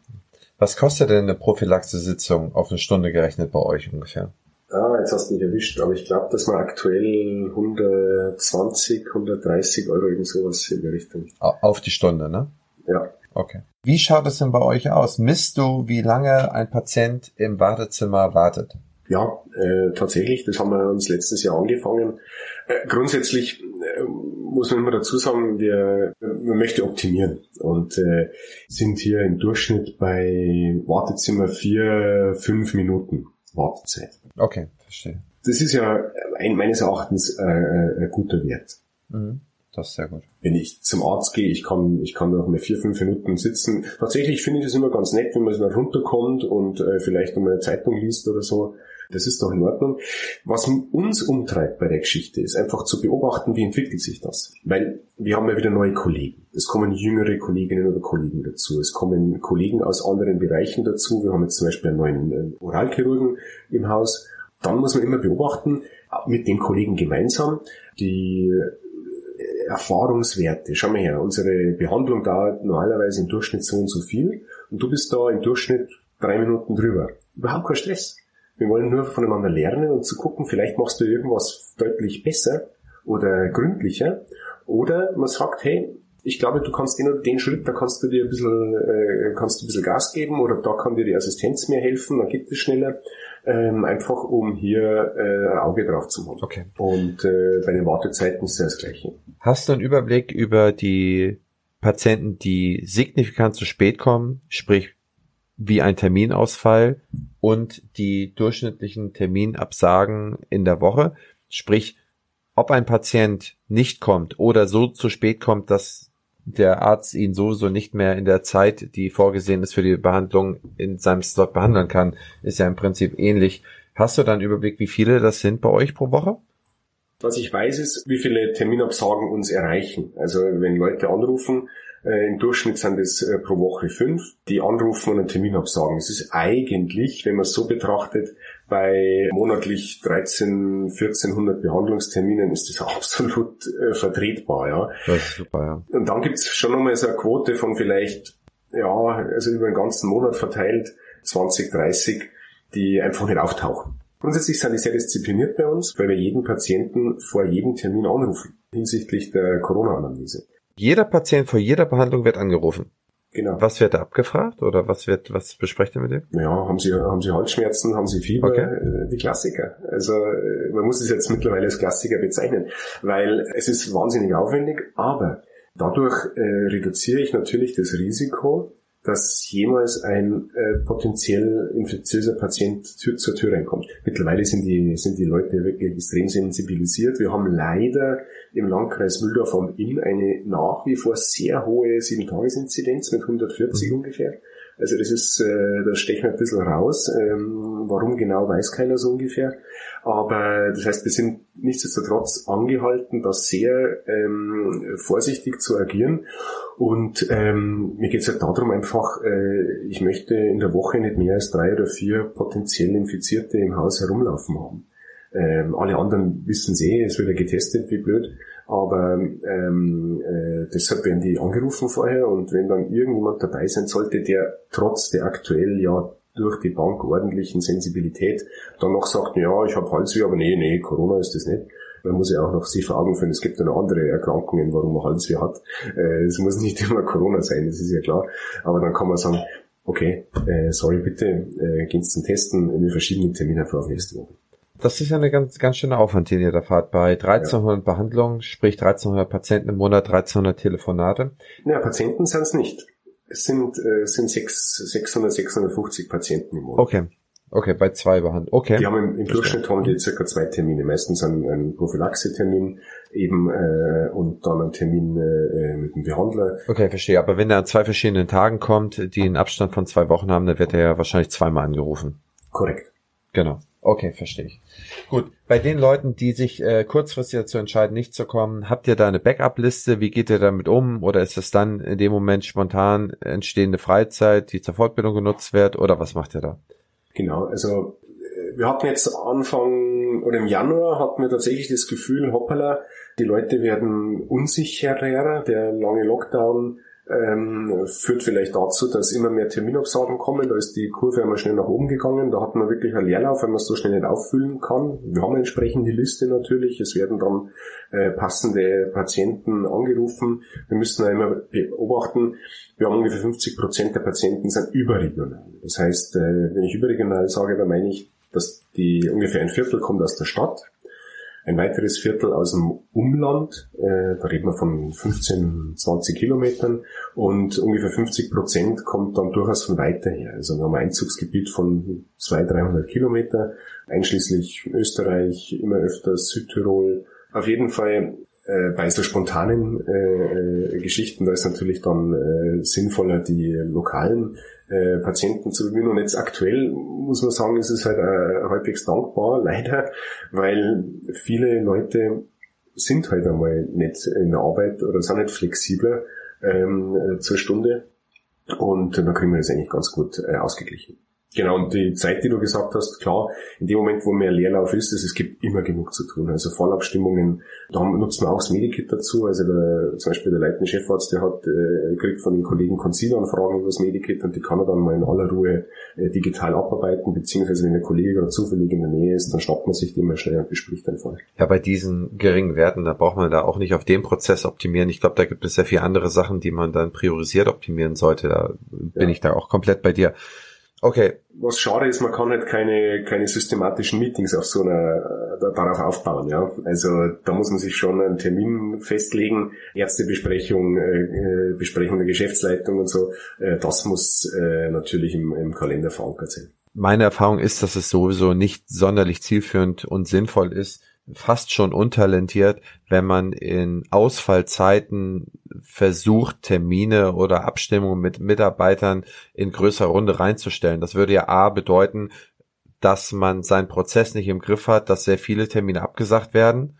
Was kostet denn eine Prophylaxe-Sitzung auf eine Stunde gerechnet bei euch ungefähr? Ah, jetzt hast du mich erwischt, aber ich glaube, dass man aktuell 120, 130 Euro irgend sowas in die Richtung. Auf die Stunde, ne? Ja. Okay. Wie schaut es denn bei euch aus? Misst du, wie lange ein Patient im Wartezimmer wartet? Ja, äh, tatsächlich. Das haben wir uns letztes Jahr angefangen. Äh, grundsätzlich äh, muss man immer dazu sagen, wir, wir möchten optimieren und äh, sind hier im Durchschnitt bei Wartezimmer vier, fünf Minuten. Wartezeit. Okay, verstehe. Das ist ja ein, meines Erachtens äh, äh, ein guter Wert. Mhm. Das ist sehr gut. Wenn ich zum Arzt gehe, ich kann, ich kann noch mal vier, fünf Minuten sitzen. Tatsächlich finde ich das immer ganz nett, wenn man so mal runterkommt und äh, vielleicht noch mal eine Zeitung liest oder so. Das ist doch in Ordnung. Was uns umtreibt bei der Geschichte, ist einfach zu beobachten, wie entwickelt sich das. Weil wir haben ja wieder neue Kollegen. Es kommen jüngere Kolleginnen oder Kollegen dazu. Es kommen Kollegen aus anderen Bereichen dazu. Wir haben jetzt zum Beispiel einen neuen äh, Oralchirurgen im Haus. Dann muss man immer beobachten, mit dem Kollegen gemeinsam, die äh, Erfahrungswerte. Schau mal her, unsere Behandlung dauert normalerweise im Durchschnitt so und so viel und du bist da im Durchschnitt drei Minuten drüber. Überhaupt kein Stress. Wir wollen nur voneinander lernen und zu gucken, vielleicht machst du irgendwas deutlich besser oder gründlicher. Oder man sagt, hey, ich glaube, du kannst den oder den Schritt, da kannst du dir ein bisschen, äh, kannst du ein bisschen Gas geben oder da kann dir die Assistenz mehr helfen, dann geht es schneller. Ähm, einfach um hier äh, ein Auge drauf zu haben. Okay. Und äh, bei den Wartezeiten ist das Gleiche. Hast du einen Überblick über die Patienten, die signifikant zu spät kommen, sprich wie ein Terminausfall und die durchschnittlichen Terminabsagen in der Woche. Sprich, ob ein Patient nicht kommt oder so zu spät kommt, dass der Arzt ihn sowieso nicht mehr in der Zeit, die vorgesehen ist für die Behandlung, in seinem Slot behandeln kann, ist ja im Prinzip ähnlich. Hast du dann Überblick, wie viele das sind bei euch pro Woche? Was ich weiß, ist, wie viele Terminabsagen uns erreichen. Also wenn Leute anrufen, Im Durchschnitt sind es äh, pro Woche fünf, die anrufen und einen Termin absagen. Es ist eigentlich, wenn man es so betrachtet, bei monatlich 13, 1400 Behandlungsterminen ist das absolut äh, vertretbar. Ja. Das ist super, ja. Und dann gibt es schon nochmal so eine Quote von vielleicht, ja, also über den ganzen Monat verteilt, 20, 30, die einfach nicht auftauchen. Grundsätzlich sind die sehr diszipliniert bei uns, weil wir jeden Patienten vor jedem Termin anrufen hinsichtlich der Corona-Analyse. Jeder Patient vor jeder Behandlung wird angerufen. Genau. Was wird da abgefragt oder was wird, was besprecht ihr mit dem? Ja, haben Sie, haben Sie Halsschmerzen, haben Sie Fieber, okay. Äh, die Klassiker. Also äh, man muss es jetzt mittlerweile als Klassiker bezeichnen, weil es ist wahnsinnig aufwendig, aber dadurch äh, reduziere ich natürlich das Risiko, dass jemals ein äh, potenziell infektiöser Patient Tür, zur Tür reinkommt. Mittlerweile sind die, sind die Leute wirklich extrem sensibilisiert. Wir haben leider im Landkreis Mühldorf am Inn eine nach wie vor sehr hohe 7-Tages-Inzidenz mit 140 mhm. ungefähr. Also das ist, äh, da stechen wir ein bisschen raus. Ähm, warum genau, weiß keiner so ungefähr. Aber das heißt, wir sind nichtsdestotrotz angehalten, da sehr ähm, vorsichtig zu agieren. Und ähm, mir geht es halt darum einfach, äh, ich möchte in der Woche nicht mehr als drei oder vier potenziell Infizierte im Haus herumlaufen haben. Ähm, alle anderen wissen es eh, es wird ja getestet, wie blöd. Aber ähm, äh, deshalb werden die angerufen vorher und wenn dann irgendjemand dabei sein sollte, der trotz der aktuell ja durch die Bank ordentlichen Sensibilität dann noch sagt, ja, ich habe Halsweh, aber nee, nee, Corona ist das nicht. Man muss ja auch noch sich fragen können, es gibt ja noch andere Erkrankungen, warum man Halsweh hat. Äh, es muss nicht immer Corona sein, das ist ja klar. Aber dann kann man sagen, okay, äh, sorry, bitte, äh, gehen Sie zum Testen, wir verschieben den Termin einfach auf nächste Woche. Das ist ja eine ganz, ganz schöne Aufwand, den ihr da fahrt. Bei 1300 ja. Behandlungen, sprich 1300 Patienten im Monat, 1300 Telefonate. Ja, Patienten sind es nicht. Es sind, äh, sind 6, 600, 650 Patienten im Monat. Okay. Okay, bei zwei Behandlungen. Okay. Die haben im, im Durchschnitt haben die circa zwei Termine. Meistens einen, einen Prophylaxe-Termin eben äh, und dann einen Termin äh, mit dem Behandler. Okay, verstehe. Aber wenn er an zwei verschiedenen Tagen kommt, die einen Abstand von zwei Wochen haben, dann wird er ja wahrscheinlich zweimal angerufen. Korrekt. Genau. Okay, verstehe ich. Gut, bei den Leuten, die sich äh, kurzfristig dazu entscheiden, nicht zu kommen, habt ihr da eine Backup-Liste? Wie geht ihr damit um? Oder ist es dann in dem Moment spontan entstehende Freizeit, die zur Fortbildung genutzt wird? Oder was macht ihr da? Genau, also äh, wir hatten jetzt Anfang oder im Januar hatten wir tatsächlich das Gefühl, hoppala, die Leute werden unsicherer, der lange Lockdown ähm, führt vielleicht dazu, dass immer mehr Terminabsagen kommen. Da ist die Kurve einmal schnell nach oben gegangen. Da hat man wirklich einen Leerlauf, wenn man es so schnell nicht auffüllen kann. Wir haben entsprechend die Liste natürlich. Es werden dann äh, passende Patienten angerufen. Wir müssen da immer beobachten, wir haben ungefähr 50 Prozent der Patienten sind überregional. Das heißt, äh, wenn ich überregional sage, dann meine ich, dass die ungefähr ein Viertel kommt aus der Stadt ein weiteres Viertel aus dem Umland, äh, da reden wir von 15, 20 Kilometern und ungefähr 50 Prozent kommt dann durchaus von weiter her. Also wir haben ein Einzugsgebiet von 200, 300 Kilometer, einschließlich Österreich, immer öfters Südtirol. Auf jeden Fall äh, bei so spontanen äh, äh, Geschichten, da ist natürlich dann äh, sinnvoller, die lokalen äh, Patienten zu bemühen. Und jetzt aktuell muss man sagen, ist es halt äh, halbwegs dankbar, leider, weil viele Leute sind halt einmal nicht in der Arbeit oder sind nicht flexibler ähm, äh, zur Stunde. Und dann kriegen wir das eigentlich ganz gut äh, ausgeglichen. Genau, und die Zeit, die du gesagt hast, klar, in dem Moment, wo mehr Leerlauf ist, es gibt immer genug zu tun. Also Fallabstimmungen, da nutzt man auch das Medikit dazu. Also der, zum Beispiel der leitende Chefarzt, der hat, äh, kriegt von den Kollegen Concealer-Anfragen über das Medikit und die kann er dann mal in aller Ruhe äh, digital abarbeiten, beziehungsweise wenn der Kollege gerade zufällig in der Nähe ist, dann schnappt man sich den mal schnell und bespricht den Fall. Ja, bei diesen geringen Werten, da braucht man da auch nicht auf den Prozess optimieren. Ich glaube, da gibt es sehr viele andere Sachen, die man dann priorisiert optimieren sollte. Da bin ja. ich da auch komplett bei dir. Okay. Was schade ist, man kann halt keine, keine systematischen Meetings auf so einer, äh, darauf aufbauen, ja. Also, da muss man sich schon einen Termin festlegen, Ärztebesprechung, äh, äh, Besprechung der Geschäftsleitung und so. Äh, das muss äh, natürlich im, im Kalender verankert sein. Meine Erfahrung ist, dass es sowieso nicht sonderlich zielführend und sinnvoll ist, fast schon untalentiert, wenn man in Ausfallzeiten versucht, Termine oder Abstimmungen mit Mitarbeitern in größere Runde reinzustellen. Das würde ja A bedeuten, dass man seinen Prozess nicht im Griff hat, dass sehr viele Termine abgesagt werden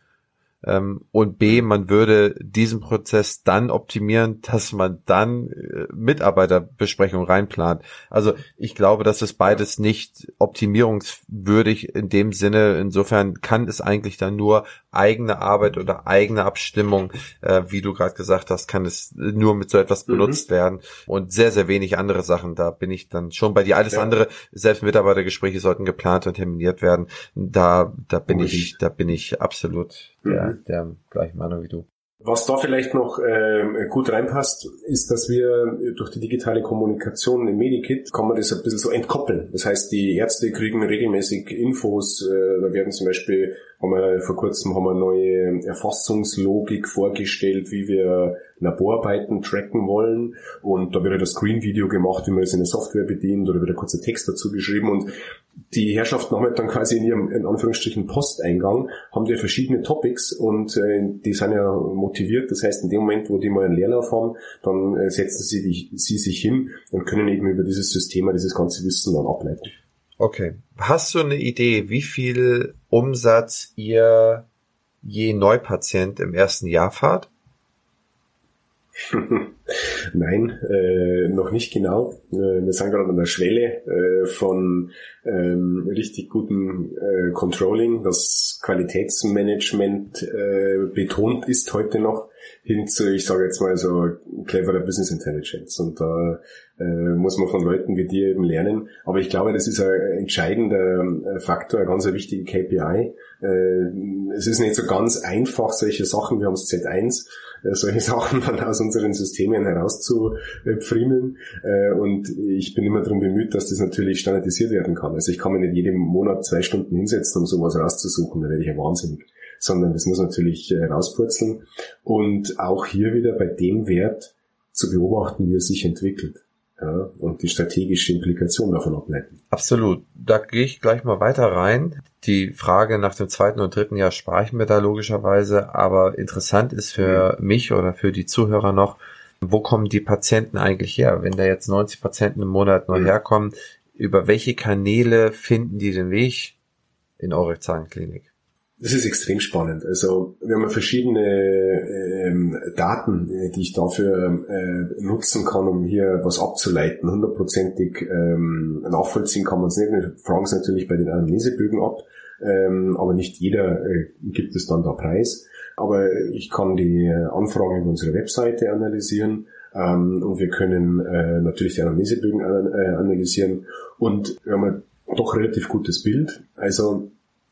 und B, man würde diesen Prozess dann optimieren, dass man dann äh, Mitarbeiterbesprechungen reinplant. Also ich glaube, das ist beides nicht optimierungswürdig in dem Sinne. Insofern kann es eigentlich dann nur eigene Arbeit oder eigene Abstimmung, äh, wie du gerade gesagt hast, kann es nur mit so etwas mhm. benutzt werden und sehr, sehr wenig andere Sachen. Da bin ich dann schon bei dir. Alles ja. andere, selbst Mitarbeitergespräche sollten geplant und terminiert werden. Da, da bin Unbedingt. ich, da bin ich absolut der, der gleichen Meinung wie du. Was da vielleicht noch äh, gut reinpasst, ist, dass wir durch die digitale Kommunikation im Medikit kann man das ein bisschen so entkoppeln. Das heißt, die Ärzte kriegen regelmäßig Infos. Äh, da werden zum Beispiel, haben wir vor kurzem haben wir neue Erfassungslogik vorgestellt, wie wir Laborarbeiten tracken wollen. Und da wird halt das Screen-Video gemacht, wie man es in der Software bedient oder wird ein kurzer Text dazu geschrieben. Und die Herrschaften haben halt dann quasi in ihrem, in Anführungsstrichen, Posteingang, haben die verschiedene Topics und äh, die sind ja motiviert. Das heißt, in dem Moment, wo die mal einen Leerlauf haben, dann äh, setzen sie, die, sie sich hin und können eben über dieses System dieses ganze Wissen dann ableiten. Okay. Hast du eine Idee, wie viel Umsatz ihr je Neupatient im ersten Jahr fahrt? Nein, äh, noch nicht genau. Äh, wir sind gerade an der Schwelle äh, von ähm, richtig gutem äh, Controlling, das Qualitätsmanagement äh, betont ist heute noch, hin zu, ich sage jetzt mal so, cleverer Business Intelligence. Und da äh, muss man von Leuten wie dir eben lernen. Aber ich glaube, das ist ein entscheidender äh, Faktor, ein ganz wichtiger KPI. Äh, es ist nicht so ganz einfach, solche Sachen, wir haben es Z1, äh, solche Sachen dann aus unseren Systemen herauszufriemeln. Äh, und ich bin immer darum bemüht, dass das natürlich standardisiert werden kann. Also ich kann mir nicht jeden Monat zwei Stunden hinsetzen, um sowas rauszusuchen, da werde ich ja wahnsinnig. Sondern das muss natürlich äh, rauspurzeln. Und auch hier wieder bei dem Wert zu beobachten, wie er sich entwickelt ja, und die strategische Implikation davon ableiten. Absolut. Da gehe ich gleich mal weiter rein. Die Frage nach dem zweiten und dritten Jahr sparen wir da logischerweise, aber interessant ist für mhm. mich oder für die Zuhörer noch, wo kommen die Patienten eigentlich her? Wenn da jetzt 90 Patienten im Monat neu mhm. herkommen, über welche Kanäle finden die den Weg in eure Zahnklinik? Das ist extrem spannend. Also wir haben verschiedene ähm, Daten, äh, die ich dafür äh, nutzen kann, um hier was abzuleiten. Hundertprozentig ähm, nachvollziehen kann man es nicht. Wir fragen es natürlich bei den Anamnesebögen ab, ähm, aber nicht jeder äh, gibt es dann da preis. Aber ich kann die Anfragen über unsere Webseite analysieren ähm, und wir können äh, natürlich die Anamnesebögen äh, analysieren und wir haben ein doch relativ gutes Bild. Also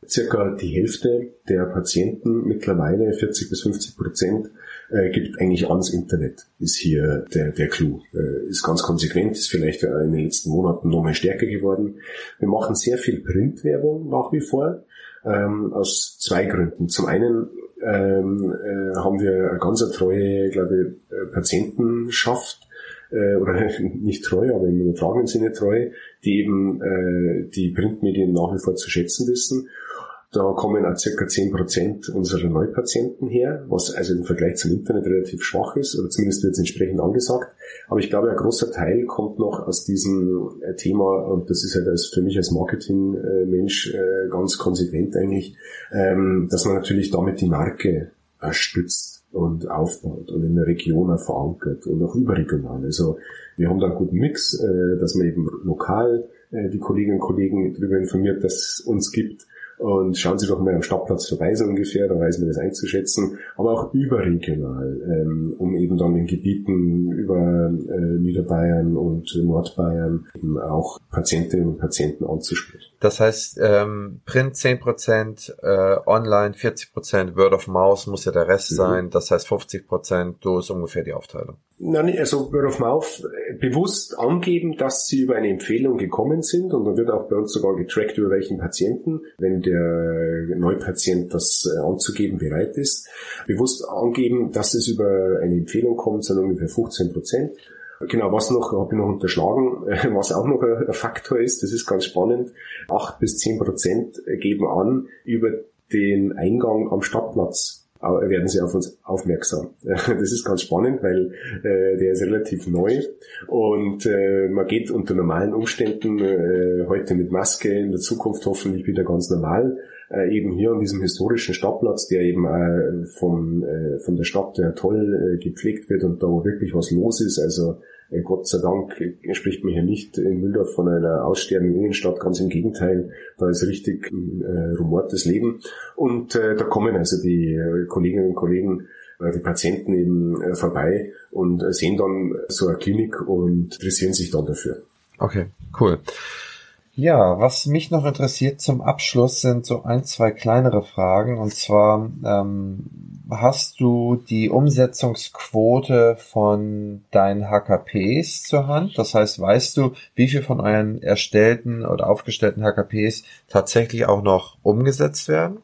circa die Hälfte der Patienten, mittlerweile 40 bis 50 Prozent, äh, gibt eigentlich ans Internet, ist hier der, der Clou. Äh, ist ganz konsequent, ist vielleicht in den letzten Monaten noch mal stärker geworden. Wir machen sehr viel Printwerbung nach wie vor, ähm, aus zwei Gründen. Zum einen ähm, äh, haben wir eine ganz treue, glaube ich, äh, Patientenschaft, äh, oder nicht treu, aber im übertragenen Sinne treu, die eben äh, die Printmedien nach wie vor zu schätzen wissen da kommen auch circa 10% unserer Neupatienten her, was also im Vergleich zum Internet relativ schwach ist, oder zumindest wird es entsprechend angesagt. Aber ich glaube, ein großer Teil kommt noch aus diesem äh, Thema, und das ist halt für mich als Marketingmensch äh, ganz konsequent eigentlich, ähm, dass man natürlich damit die Marke stützt und aufbaut und in der Region verankert und auch überregional. Also wir haben da einen guten Mix, äh, dass man eben lokal die Kolleginnen und Kollegen darüber informiert, dass es uns gibt, und schauen Sie doch mal am Stadtplatz vorbei, so ungefähr, da weiß man das einzuschätzen. Aber auch überregional, ähm, um eben dann in Gebieten über äh, Niederbayern und Nordbayern eben auch Patientinnen und Patienten anzusprechen. Das heißt, ähm, Print 10%, äh, Online 40%, Word of Mouse muss ja der Rest mhm. sein. Das heißt 50%, so ist ungefähr die Aufteilung. Nein, also Word of Mouth äh, bewusst angeben, dass sie über eine Empfehlung gekommen sind und dann wird auch bei uns sogar getrackt über welchen Patienten, wenn der Neupatient das äh, anzugeben bereit ist. Bewusst angeben, dass es über eine Empfehlung kommt, sind ungefähr 15 Prozent. Genau, was noch, habe ich noch unterschlagen, was auch noch ein Faktor ist, das ist ganz spannend, 8 bis 10 Prozent geben an, über den Eingang am Stadtplatz. Werden sie auf uns aufmerksam. Das ist ganz spannend, weil äh, der ist relativ neu. Und äh, man geht unter normalen Umständen äh, heute mit Maske, in der Zukunft hoffentlich wieder ganz normal, äh, eben hier an diesem historischen Stadtplatz, der eben äh, vom, äh, von der Stadt der toll äh, gepflegt wird und da wirklich was los ist, also äh, Gott sei Dank spricht man hier nicht in Mühldorf von einer aussterbenden Innenstadt, ganz im Gegenteil, da ist richtig äh, rumortes Leben. Und äh, da kommen also die äh, Kolleginnen und Kollegen, äh, die Patienten eben äh, vorbei und sehen dann so eine Klinik und interessieren sich dann dafür. Okay, cool. Ja, was mich noch interessiert zum Abschluss sind so ein, zwei kleinere Fragen. Und zwar, ähm, hast du die Umsetzungsquote von deinen HKPs zur Hand? Das heißt, weißt du, wie viel von euren erstellten oder aufgestellten HKPs tatsächlich auch noch umgesetzt werden?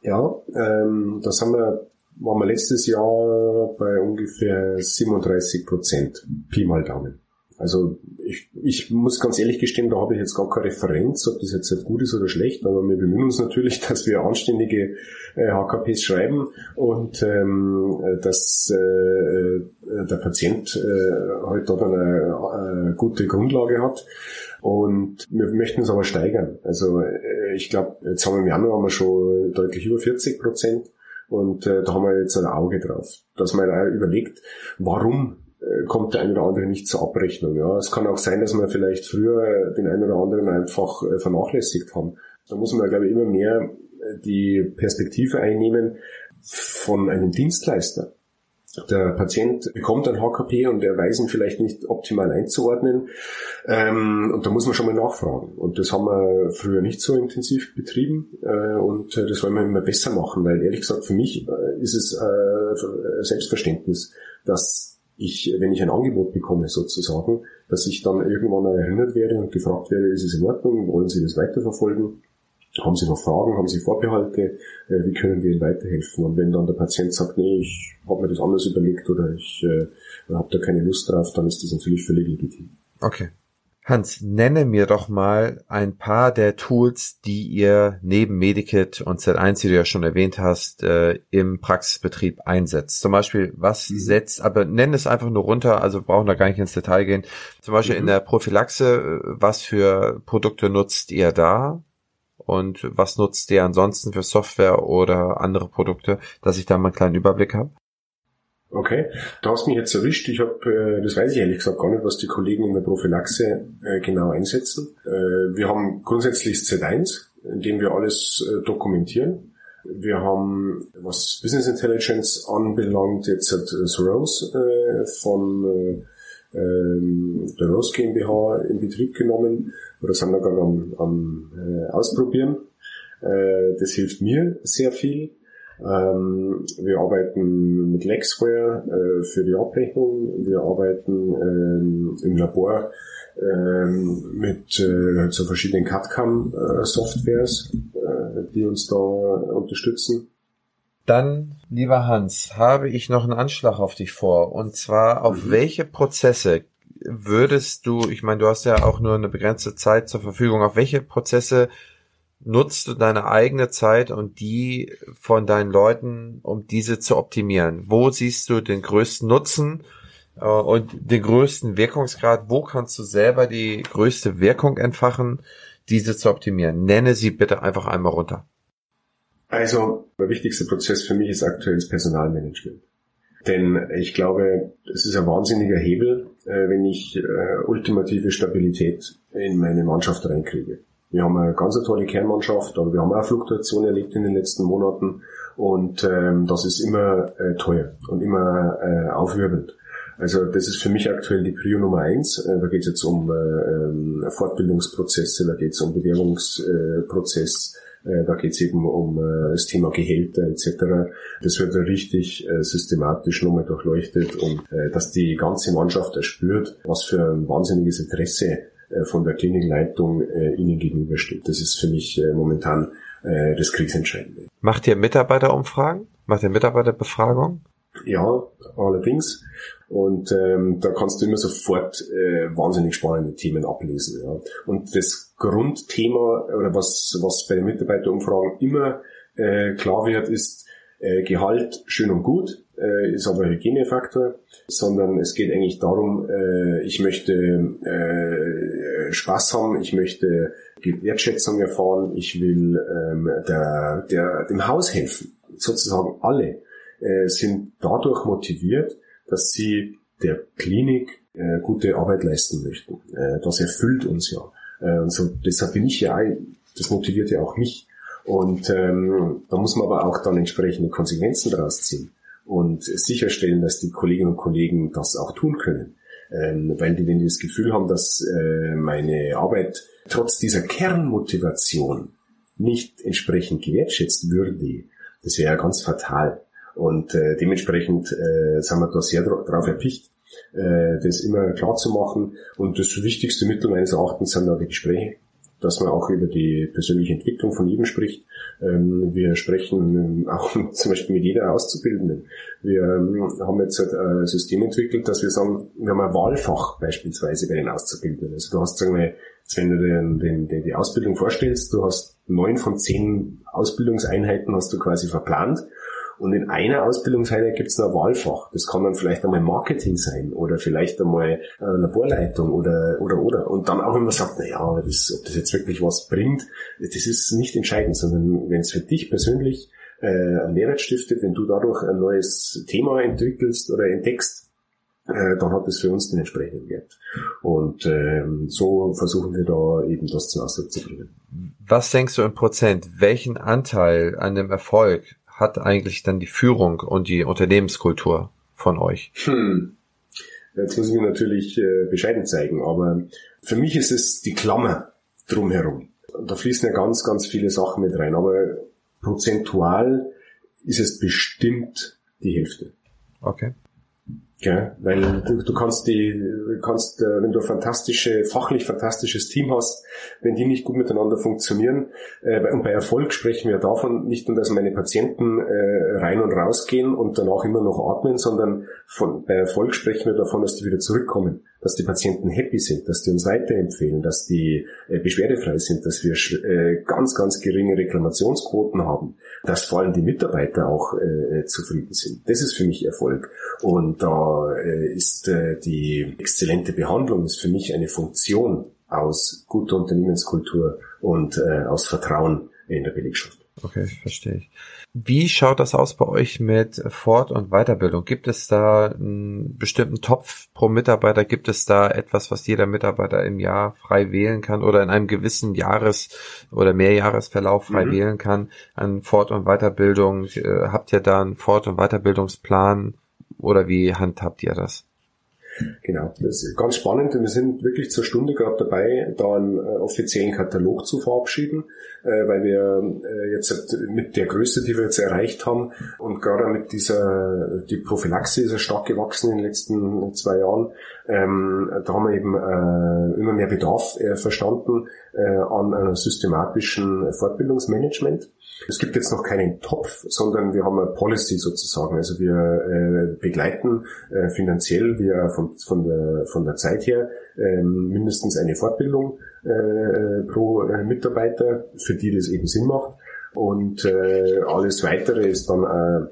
Ja, ähm, das haben wir, waren wir letztes Jahr bei ungefähr 37 Prozent, Pi mal Daumen. Also ich, ich muss ganz ehrlich gestehen, da habe ich jetzt gar keine Referenz, ob das jetzt gut ist oder schlecht, aber wir bemühen uns natürlich, dass wir anständige äh, HKPs schreiben und ähm, dass äh, äh, der Patient äh, halt dort eine, eine gute Grundlage hat. Und wir möchten es aber steigern. Also äh, ich glaube, jetzt haben wir im Januar haben wir schon deutlich über 40 Prozent. Und äh, da haben wir jetzt ein Auge drauf, dass man auch überlegt, warum äh, kommt der eine oder andere nicht zur Abrechnung. Ja, es kann auch sein, dass wir vielleicht früher den einen oder anderen einfach äh, vernachlässigt haben. Da muss man, glaube ich, immer mehr äh, die Perspektive einnehmen von einem Dienstleister. Der Patient bekommt ein HKP und er weiß ihn vielleicht nicht optimal einzuordnen. Ähm, und da muss man schon mal nachfragen. Und das haben wir früher nicht so intensiv betrieben. Äh, und das wollen wir immer besser machen, weil ehrlich gesagt für mich äh, ist es äh, Selbstverständnis, dass ich, wenn ich ein Angebot bekomme sozusagen, dass ich dann irgendwann erinnert werde und gefragt werde, ist es in Ordnung, wollen Sie das weiterverfolgen? Haben Sie noch Fragen, haben Sie Vorbehalte, äh, wie können wir Ihnen weiterhelfen? Und wenn dann der Patient sagt, nee, ich habe mir das anders überlegt oder ich äh, habe da keine Lust drauf, dann ist das natürlich völlig legitim. Okay. Hans, nenne mir doch mal ein paar der Tools, die ihr neben Medikit und Z1, die du ja schon erwähnt hast, äh, im Praxisbetrieb einsetzt. Zum Beispiel, was mhm. setzt, aber nenn es einfach nur runter, also brauchen da gar nicht ins Detail gehen. Zum Beispiel mhm. in der Prophylaxe, was für Produkte nutzt ihr da? Und was nutzt ihr ansonsten für Software oder andere Produkte, dass ich da mal einen kleinen Überblick habe? Okay, du hast mich jetzt erwischt. Ich habe, äh, das weiß ich ehrlich gesagt gar nicht, was die Kollegen in der Prophylaxe äh, genau einsetzen. Äh, wir haben grundsätzlich Z1, in dem wir alles äh, dokumentieren. Wir haben, was Business Intelligence anbelangt, jetzt hat äh, Rose äh, von äh, ähm, der Rose GmbH in Betrieb genommen. Oder sind wir gerade am, am Ausprobieren. Das hilft mir sehr viel. Ähm, wir arbeiten mit Lexware äh, für die Abrechnung. Wir arbeiten ähm, im Labor ähm, mit äh, so verschiedenen CAD-CAM-Softwares, äh, die uns da unterstützen. Dann, lieber Hans, habe ich noch einen Anschlag auf dich vor. Und zwar, auf mhm. welche Prozesse würdest du, ich meine, du hast ja auch nur eine begrenzte Zeit zur Verfügung, auf welche Prozesse nutzt du deine eigene Zeit und die von deinen Leuten, um diese zu optimieren? Wo siehst du den größten Nutzen äh, und den größten Wirkungsgrad? Wo kannst du selber die größte Wirkung entfachen, diese zu optimieren? Nenne sie bitte einfach einmal runter. Also, der wichtigste Prozess für mich ist aktuell das Personalmanagement. Denn ich glaube, es ist ein wahnsinniger Hebel, äh, wenn ich äh, ultimative Stabilität in meine Mannschaft reinkriege. Wir haben eine ganz tolle Kernmannschaft, aber wir haben auch Fluktuation erlebt in den letzten Monaten und ähm, das ist immer äh, teuer und immer äh, aufwirbelnd. Also das ist für mich aktuell die Prio Nummer eins. Äh, da geht es jetzt um äh, ähm, Fortbildungsprozesse, da geht es um Bewerbungsprozess, äh, da geht es eben um äh, das Thema Gehälter etc. Das wird richtig äh, systematisch nochmal durchleuchtet und äh, dass die ganze Mannschaft erspürt, was für ein wahnsinniges Interesse von der Klinikleitung äh, ihnen gegenübersteht. Das ist für mich äh, momentan das Kriegsentscheidende. Macht ihr Mitarbeiterumfragen? Macht ihr Mitarbeiterbefragung? Ja, allerdings. Und ähm, da kannst du immer sofort äh, wahnsinnig spannende Themen ablesen. Ja. Und das Grundthema oder was, was bei den Mitarbeiterumfragen immer äh, klar wird, ist äh, Gehalt schön und gut, äh, ist aber ein Hygienefaktor, sondern es geht eigentlich darum, äh, ich möchte äh, Spaß haben, ich möchte Wertschätzung erfahren, ich will ähm, der, der, dem Haus helfen. Sozusagen alle äh, sind dadurch motiviert, dass sie der Klinik äh, gute Arbeit leisten möchten. Äh, das erfüllt uns ja. Äh, und so, deshalb bin ich ja, das motiviert ja auch mich. Und ähm, da muss man aber auch dann entsprechende Konsequenzen daraus ziehen und sicherstellen, dass die Kolleginnen und Kollegen das auch tun können. Ähm, weil die, wenn die das Gefühl haben, dass äh, meine Arbeit trotz dieser Kernmotivation nicht entsprechend gewertschätzt würde, das wäre ja ganz fatal. Und äh, dementsprechend äh, sind wir da sehr darauf erpicht, äh, das immer klar zu machen. Und das wichtigste Mittel meines Erachtens sind da die Gespräche, dass man auch über die persönliche Entwicklung von jedem spricht. Ähm, wir sprechen auch zum Beispiel mit jeder Auszubildenden. Wir ähm, haben jetzt ein System entwickelt, dass wir sagen, wir haben ein Wahlfach beispielsweise bei den Auszubildenden. Also du hast, sagen wir, wenn du den, den, den, die Ausbildung vorstellst, du hast neun von zehn Ausbildungseinheiten hast du quasi verplant und in einer Ausbildungseinheit gibt es ein Wahlfach. Das kann dann vielleicht einmal Marketing sein oder vielleicht einmal äh, Laborleitung oder, oder, oder. Und dann auch, wenn man sagt, naja, das, ob das jetzt wirklich was bringt, das ist nicht entscheidend, sondern wenn es für dich persönlich äh, einen Mehrwert stiftet, wenn du dadurch ein neues Thema entwickelst oder entdeckst, äh, dann hat es für uns den entsprechenden Wert. Und ähm, so versuchen wir da eben das zum Ausdruck zu bringen. Was denkst du im Prozent? Welchen Anteil an dem Erfolg hat eigentlich dann die Führung und die Unternehmenskultur von euch? Hm. Jetzt muss ich mir natürlich äh, bescheiden zeigen, aber für mich ist es die Klammer drumherum. Da fließen ja ganz, ganz viele Sachen mit rein, aber prozentual ist es bestimmt die Hälfte. Okay. Gell? Weil du, du kannst die, kannst, äh, wenn du fantastische, fachlich fantastisches Team hast, wenn die nicht gut miteinander funktionieren, äh, und bei Erfolg sprechen wir davon nicht nur, dass meine Patienten äh, rein und raus gehen und danach immer noch atmen, sondern von, bei Erfolg sprechen wir davon, dass die wieder zurückkommen dass die Patienten happy sind, dass die uns weiterempfehlen, dass die äh, beschwerdefrei sind, dass wir äh, ganz, ganz geringe Reklamationsquoten haben, dass vor allem die Mitarbeiter auch äh, zufrieden sind. Das ist für mich Erfolg. Und da äh, ist äh, die exzellente Behandlung ist für mich eine Funktion aus guter Unternehmenskultur und äh, aus Vertrauen in der Belegschaft. Okay, verstehe ich. Wie schaut das aus bei euch mit Fort- und Weiterbildung? Gibt es da einen bestimmten Topf pro Mitarbeiter? Gibt es da etwas, was jeder Mitarbeiter im Jahr frei wählen kann oder in einem gewissen Jahres- oder Mehrjahresverlauf frei mhm. wählen kann an Fort- und Weiterbildung? Habt ihr da einen Fort- und Weiterbildungsplan oder wie handhabt ihr das? Genau, das ist ganz spannend. Wir sind wirklich zur Stunde gerade dabei, da einen äh, offiziellen Katalog zu verabschieden, äh, weil wir äh, jetzt mit der Größe, die wir jetzt erreicht haben und gerade mit dieser, die Prophylaxe ist ja stark gewachsen in den letzten zwei Jahren, ähm, da haben wir eben immer mehr Bedarf verstanden an einem systematischen Fortbildungsmanagement. Es gibt jetzt noch keinen Topf, sondern wir haben eine Policy sozusagen. Also wir äh, begleiten äh, finanziell, wir von, von, der, von der Zeit her äh, mindestens eine Fortbildung äh, pro äh, Mitarbeiter, für die das eben Sinn macht. Und äh, alles weitere ist dann äh,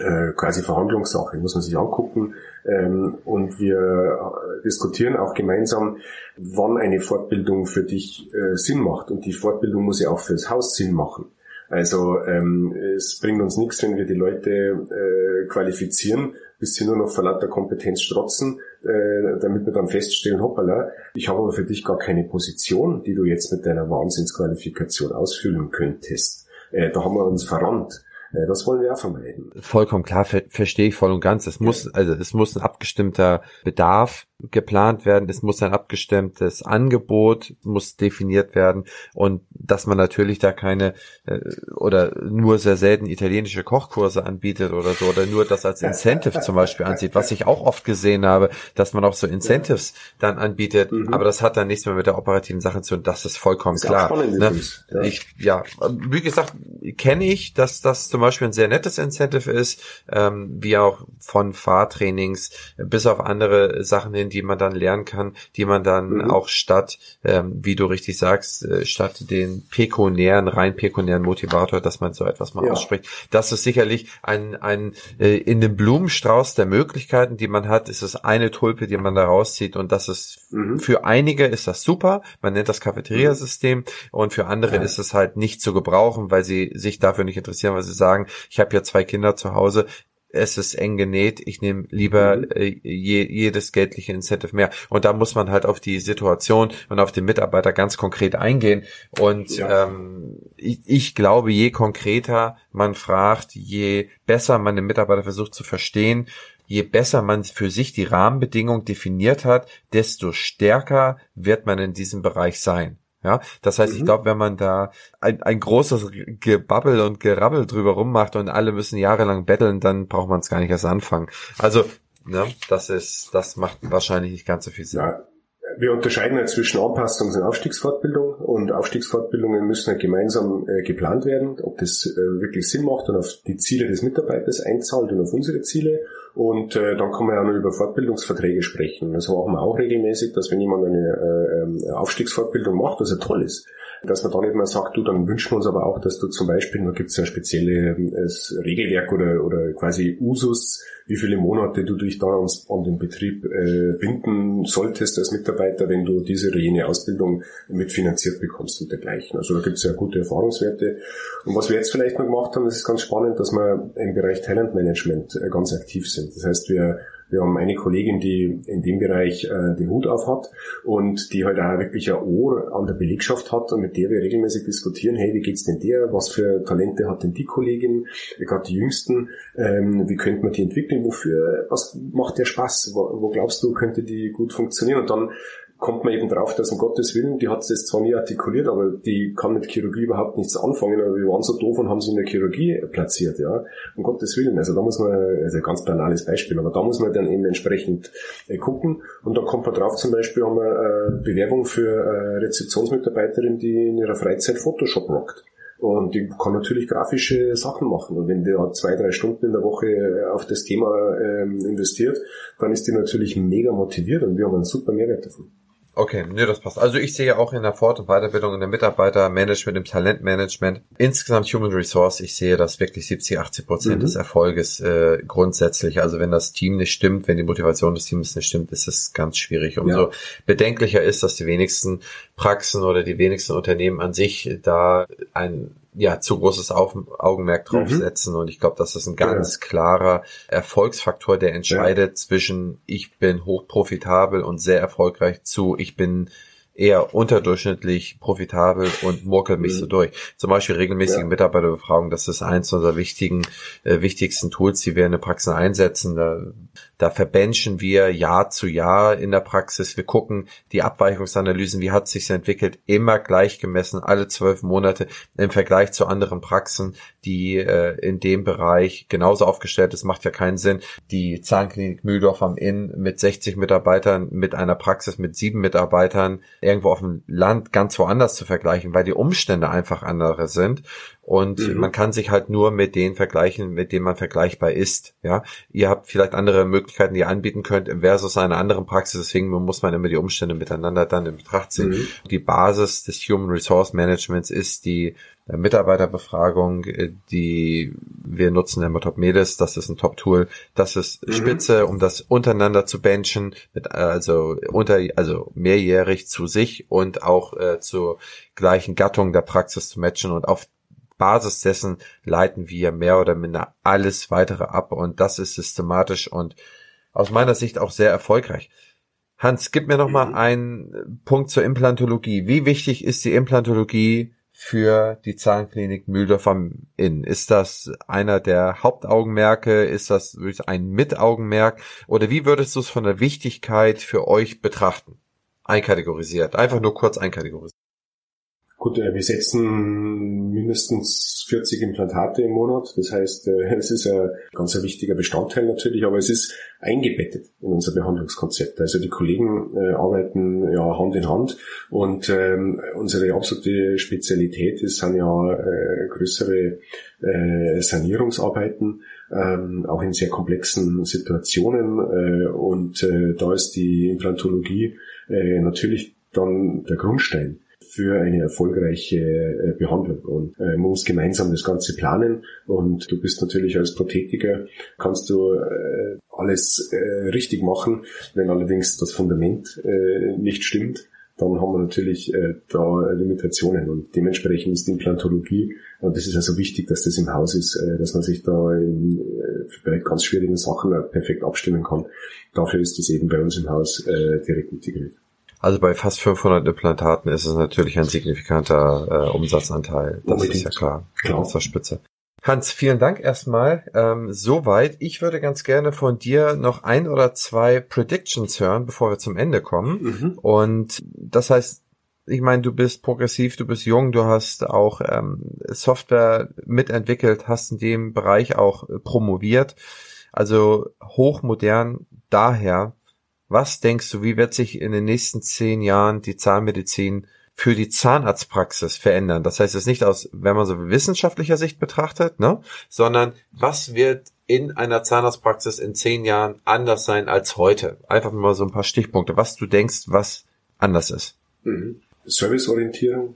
äh, quasi Verhandlungssache, muss man sich angucken. Ähm, und wir äh, diskutieren auch gemeinsam, wann eine Fortbildung für dich äh, Sinn macht. Und die Fortbildung muss ja auch fürs Haus Sinn machen. Also ähm, es bringt uns nichts, wenn wir die Leute äh, qualifizieren, bis sie nur noch vor lauter Kompetenz strotzen, äh, damit wir dann feststellen, hoppala, ich habe aber für dich gar keine Position, die du jetzt mit deiner Wahnsinnsqualifikation ausfüllen könntest. Äh, da haben wir uns verrannt. Äh, das wollen wir auch vermeiden. Vollkommen klar, ver verstehe ich voll und ganz. Es muss, also es muss ein abgestimmter Bedarf geplant werden, es muss ein abgestimmtes Angebot muss definiert werden und dass man natürlich da keine äh, oder nur sehr selten italienische Kochkurse anbietet oder so oder nur das als Incentive zum Beispiel ansieht, was ich auch oft gesehen habe, dass man auch so Incentives dann anbietet, mhm. aber das hat dann nichts mehr mit der operativen Sache zu tun, das ist vollkommen ist klar. Ne? Ja. Ich, ja, wie gesagt, kenne ich, dass das zum Beispiel ein sehr nettes Incentive ist, ähm, wie auch von Fahrtrainings bis auf andere Sachen hin, die man dann lernen kann, die man dann mhm. auch statt, ähm, wie du richtig sagst, äh, statt den pekunären, rein pekunären Motivator, dass man so etwas mal ja. ausspricht. Das ist sicherlich ein, ein äh, in dem Blumenstrauß der Möglichkeiten, die man hat, ist es eine Tulpe, die man da rauszieht und das ist mhm. für einige ist das super. Man nennt das Cafeteria-System mhm. und für andere ja. ist es halt nicht zu gebrauchen, weil sie sich dafür nicht interessieren, weil sie sagen, ich habe ja zwei Kinder zu Hause, es ist eng genäht, ich nehme lieber mhm. äh, je, jedes geldliche Incentive mehr. Und da muss man halt auf die Situation und auf den Mitarbeiter ganz konkret eingehen. Und ja. ähm, ich, ich glaube, je konkreter man fragt, je besser man den Mitarbeiter versucht zu verstehen, je besser man für sich die Rahmenbedingungen definiert hat, desto stärker wird man in diesem Bereich sein. Ja, das heißt, mhm. ich glaube, wenn man da ein, ein großes Gebabbel und Gerabbel drüber rummacht und alle müssen jahrelang betteln, dann braucht man es gar nicht erst anfangen. Also, ne, das ist, das macht wahrscheinlich nicht ganz so viel Sinn. Ja, wir unterscheiden ja zwischen Anpassungs- und Aufstiegsfortbildung und Aufstiegsfortbildungen müssen ja gemeinsam äh, geplant werden, ob das äh, wirklich Sinn macht und auf die Ziele des Mitarbeiters einzahlt und auf unsere Ziele. Und äh, dann kann man ja noch über Fortbildungsverträge sprechen. Das machen wir auch regelmäßig, dass wenn jemand eine äh, Aufstiegsfortbildung macht, was ja toll ist, dass man da nicht mehr sagt, du, dann wünschen wir uns aber auch, dass du zum Beispiel, da gibt es ja spezielle äh, Regelwerk oder, oder quasi Usus, wie viele Monate du dich da an den Betrieb äh, binden solltest als Mitarbeiter, wenn du diese oder jene Ausbildung mitfinanziert bekommst und dergleichen. Also da gibt es ja gute Erfahrungswerte. Und was wir jetzt vielleicht noch gemacht haben, das ist ganz spannend, dass wir im Bereich Talentmanagement äh, ganz aktiv sind. Das heißt, wir wir haben eine Kollegin, die in dem Bereich äh, den Hut auf hat und die halt auch wirklich ein Ohr an der Belegschaft hat und mit der wir regelmäßig diskutieren, hey, wie geht's denn der? Was für Talente hat denn die Kollegin? Gerade die Jüngsten, ähm, wie könnte man die entwickeln? Wofür, was macht der Spaß? Wo, wo glaubst du, könnte die gut funktionieren? Und dann kommt man eben drauf, dass um Gottes Willen, die hat es zwar nie artikuliert, aber die kann mit Chirurgie überhaupt nichts anfangen, aber wir waren so doof und haben sie in der Chirurgie platziert, ja. Um Gottes Willen. Also da muss man, also ein ganz banales Beispiel, aber da muss man dann eben entsprechend äh, gucken. Und da kommt man drauf, zum Beispiel haben wir äh, Bewerbung für eine Rezeptionsmitarbeiterin, die in ihrer Freizeit Photoshop rockt. Und die kann natürlich grafische Sachen machen. Und wenn der zwei, drei Stunden in der Woche auf das Thema ähm, investiert, dann ist die natürlich mega motiviert und wir haben einen super Mehrwert davon. Okay, nee, das passt. Also ich sehe auch in der Fort- und Weiterbildung in der Mitarbeitermanagement, im Talentmanagement, insgesamt Human Resource, ich sehe das wirklich 70, 80 Prozent mhm. des Erfolges äh, grundsätzlich. Also wenn das Team nicht stimmt, wenn die Motivation des Teams nicht stimmt, ist es ganz schwierig. Umso ja. bedenklicher ist, dass die wenigsten Praxen oder die wenigsten Unternehmen an sich da ein ja zu großes Auf Augenmerk draufsetzen. Mhm. Und ich glaube, das ist ein ganz ja. klarer Erfolgsfaktor, der entscheidet ja. zwischen ich bin hochprofitabel und sehr erfolgreich zu ich bin eher unterdurchschnittlich profitabel und murkel mich mhm. so durch. Zum Beispiel regelmäßige ja. Mitarbeiterbefragung, das ist eins unserer wichtigen, äh, wichtigsten Tools, die wir in der Praxis einsetzen. Da, da verbenchen wir Jahr zu Jahr in der Praxis. Wir gucken die Abweichungsanalysen, wie hat sich entwickelt, immer gleich gemessen, alle zwölf Monate im Vergleich zu anderen Praxen, die äh, in dem Bereich genauso aufgestellt ist. Macht ja keinen Sinn, die Zahnklinik Mühldorf am Inn mit 60 Mitarbeitern mit einer Praxis mit sieben Mitarbeitern irgendwo auf dem Land ganz woanders zu vergleichen, weil die Umstände einfach andere sind. Und mhm. man kann sich halt nur mit denen vergleichen, mit denen man vergleichbar ist. Ja, ihr habt vielleicht andere Möglichkeiten, die ihr anbieten könnt versus einer anderen Praxis. Deswegen muss man immer die Umstände miteinander dann in Betracht ziehen. Mhm. Die Basis des Human Resource Managements ist die äh, Mitarbeiterbefragung, äh, die wir nutzen, immer Top Medes, das ist ein Top-Tool. Das ist mhm. spitze, um das untereinander zu benchen, mit, äh, also unter, also mehrjährig zu sich und auch äh, zur gleichen Gattung der Praxis zu matchen und auf Basis dessen leiten wir mehr oder minder alles weitere ab und das ist systematisch und aus meiner Sicht auch sehr erfolgreich. Hans, gib mir noch mal mhm. einen Punkt zur Implantologie. Wie wichtig ist die Implantologie für die Zahnklinik Mühldorf am Inn? Ist das einer der Hauptaugenmerke? Ist das ein Mitaugenmerk? Oder wie würdest du es von der Wichtigkeit für euch betrachten? Einkategorisiert. Einfach nur kurz einkategorisiert. Gut, äh, wir setzen mindestens 40 Implantate im Monat. Das heißt, äh, es ist ein ganz ein wichtiger Bestandteil natürlich, aber es ist eingebettet in unser Behandlungskonzept. Also die Kollegen äh, arbeiten ja Hand in Hand und ähm, unsere absolute Spezialität ist, sind ja größere Sanierungsarbeiten, ähm, auch in sehr komplexen Situationen äh, und äh, da ist die Implantologie äh, natürlich dann der Grundstein für eine erfolgreiche äh, Behandlung. Und äh, man muss gemeinsam das Ganze planen. Und du bist natürlich als Prothetiker, kannst du äh, alles richtig machen. Wenn allerdings das Fundament nicht stimmt, dann haben wir natürlich da Limitationen und dementsprechend ist die Implantologie, und das ist also wichtig, dass das im Haus ist, dass man sich da bei ganz schwierigen Sachen perfekt abstimmen kann. Dafür ist es eben bei uns im Haus direkt integriert. Also bei fast 500 Implantaten ist es natürlich ein signifikanter äh, Umsatzanteil. Das Unbedingt. ist ja klar. klar. Das ist spitze. Hans, vielen Dank erstmal. Ähm, soweit. Ich würde ganz gerne von dir noch ein oder zwei Predictions hören, bevor wir zum Ende kommen. Mhm. Und das heißt, ich meine, du bist progressiv, du bist jung, du hast auch ähm, Software mitentwickelt, hast in dem Bereich auch äh, promoviert. Also hochmodern. Daher, was denkst du, wie wird sich in den nächsten zehn Jahren die Zahnmedizin für die Zahnarztpraxis verändern. Das heißt es nicht aus, wenn man so wissenschaftlicher Sicht betrachtet, ne, sondern was wird in einer Zahnarztpraxis in zehn Jahren anders sein als heute? Einfach mal so ein paar Stichpunkte, was du denkst, was anders ist. Mhm. Serviceorientierung,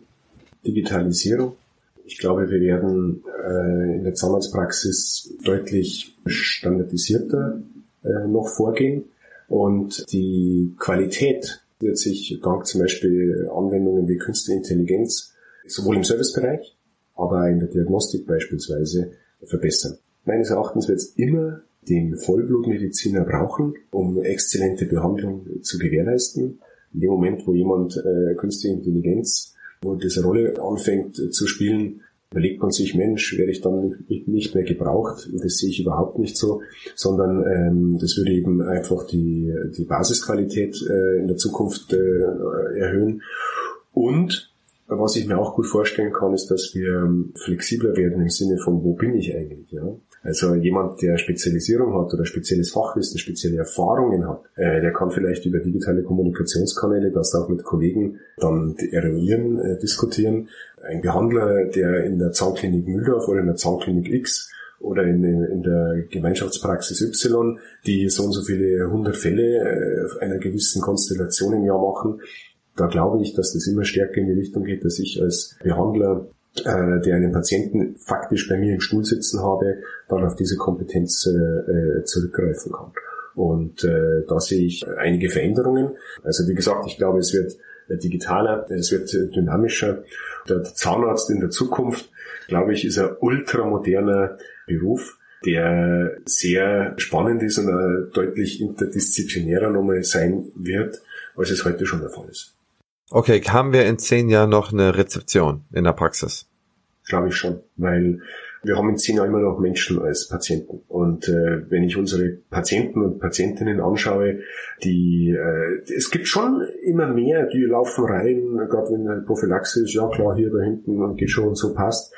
Digitalisierung. Ich glaube, wir werden äh, in der Zahnarztpraxis deutlich standardisierter äh, noch vorgehen und die Qualität wird sich dank zum Beispiel Anwendungen wie Künstliche Intelligenz sowohl im Servicebereich, aber in der Diagnostik beispielsweise verbessern. Meines Erachtens wird es immer den Vollblutmediziner brauchen, um exzellente Behandlung zu gewährleisten. In dem Moment, wo jemand äh, künstliche Intelligenz, wo diese Rolle anfängt äh, zu spielen, überlegt man sich, Mensch, werde ich dann nicht mehr gebraucht? Das sehe ich überhaupt nicht so, sondern ähm, das würde eben einfach die, die Basisqualität äh, in der Zukunft äh, erhöhen. Und was ich mir auch gut vorstellen kann, ist, dass wir ähm, flexibler werden im Sinne von, wo bin ich eigentlich? Ja? Also jemand, der Spezialisierung hat oder spezielles Fachwissen, spezielle Erfahrungen hat, äh, der kann vielleicht über digitale Kommunikationskanäle das auch mit Kollegen dann eruieren, äh, diskutieren. Ein Behandler, der in der Zahnklinik Mühldorf oder in der Zahnklinik X oder in, in der Gemeinschaftspraxis Y, die so und so viele hundert Fälle äh, einer gewissen Konstellation im Jahr machen, da glaube ich, dass das immer stärker in die Richtung geht, dass ich als Behandler äh, der einen Patienten faktisch bei mir im Stuhl sitzen habe, dann auf diese Kompetenz äh, zurückgreifen kann. Und äh, da sehe ich einige Veränderungen. Also wie gesagt, ich glaube, es wird digitaler, es wird dynamischer. Der Zahnarzt in der Zukunft, glaube ich, ist ein ultramoderner Beruf, der sehr spannend ist und deutlich interdisziplinärer nochmal sein wird, als es heute schon der Fall ist. Okay, haben wir in zehn Jahren noch eine Rezeption in der Praxis? Glaube ich schon, weil wir haben in zehn Jahren immer noch Menschen als Patienten. Und äh, wenn ich unsere Patienten und Patientinnen anschaue, die äh, es gibt schon immer mehr, die laufen rein, gerade wenn eine Prophylaxe ist, ja klar, hier da hinten und geht schon und so passt.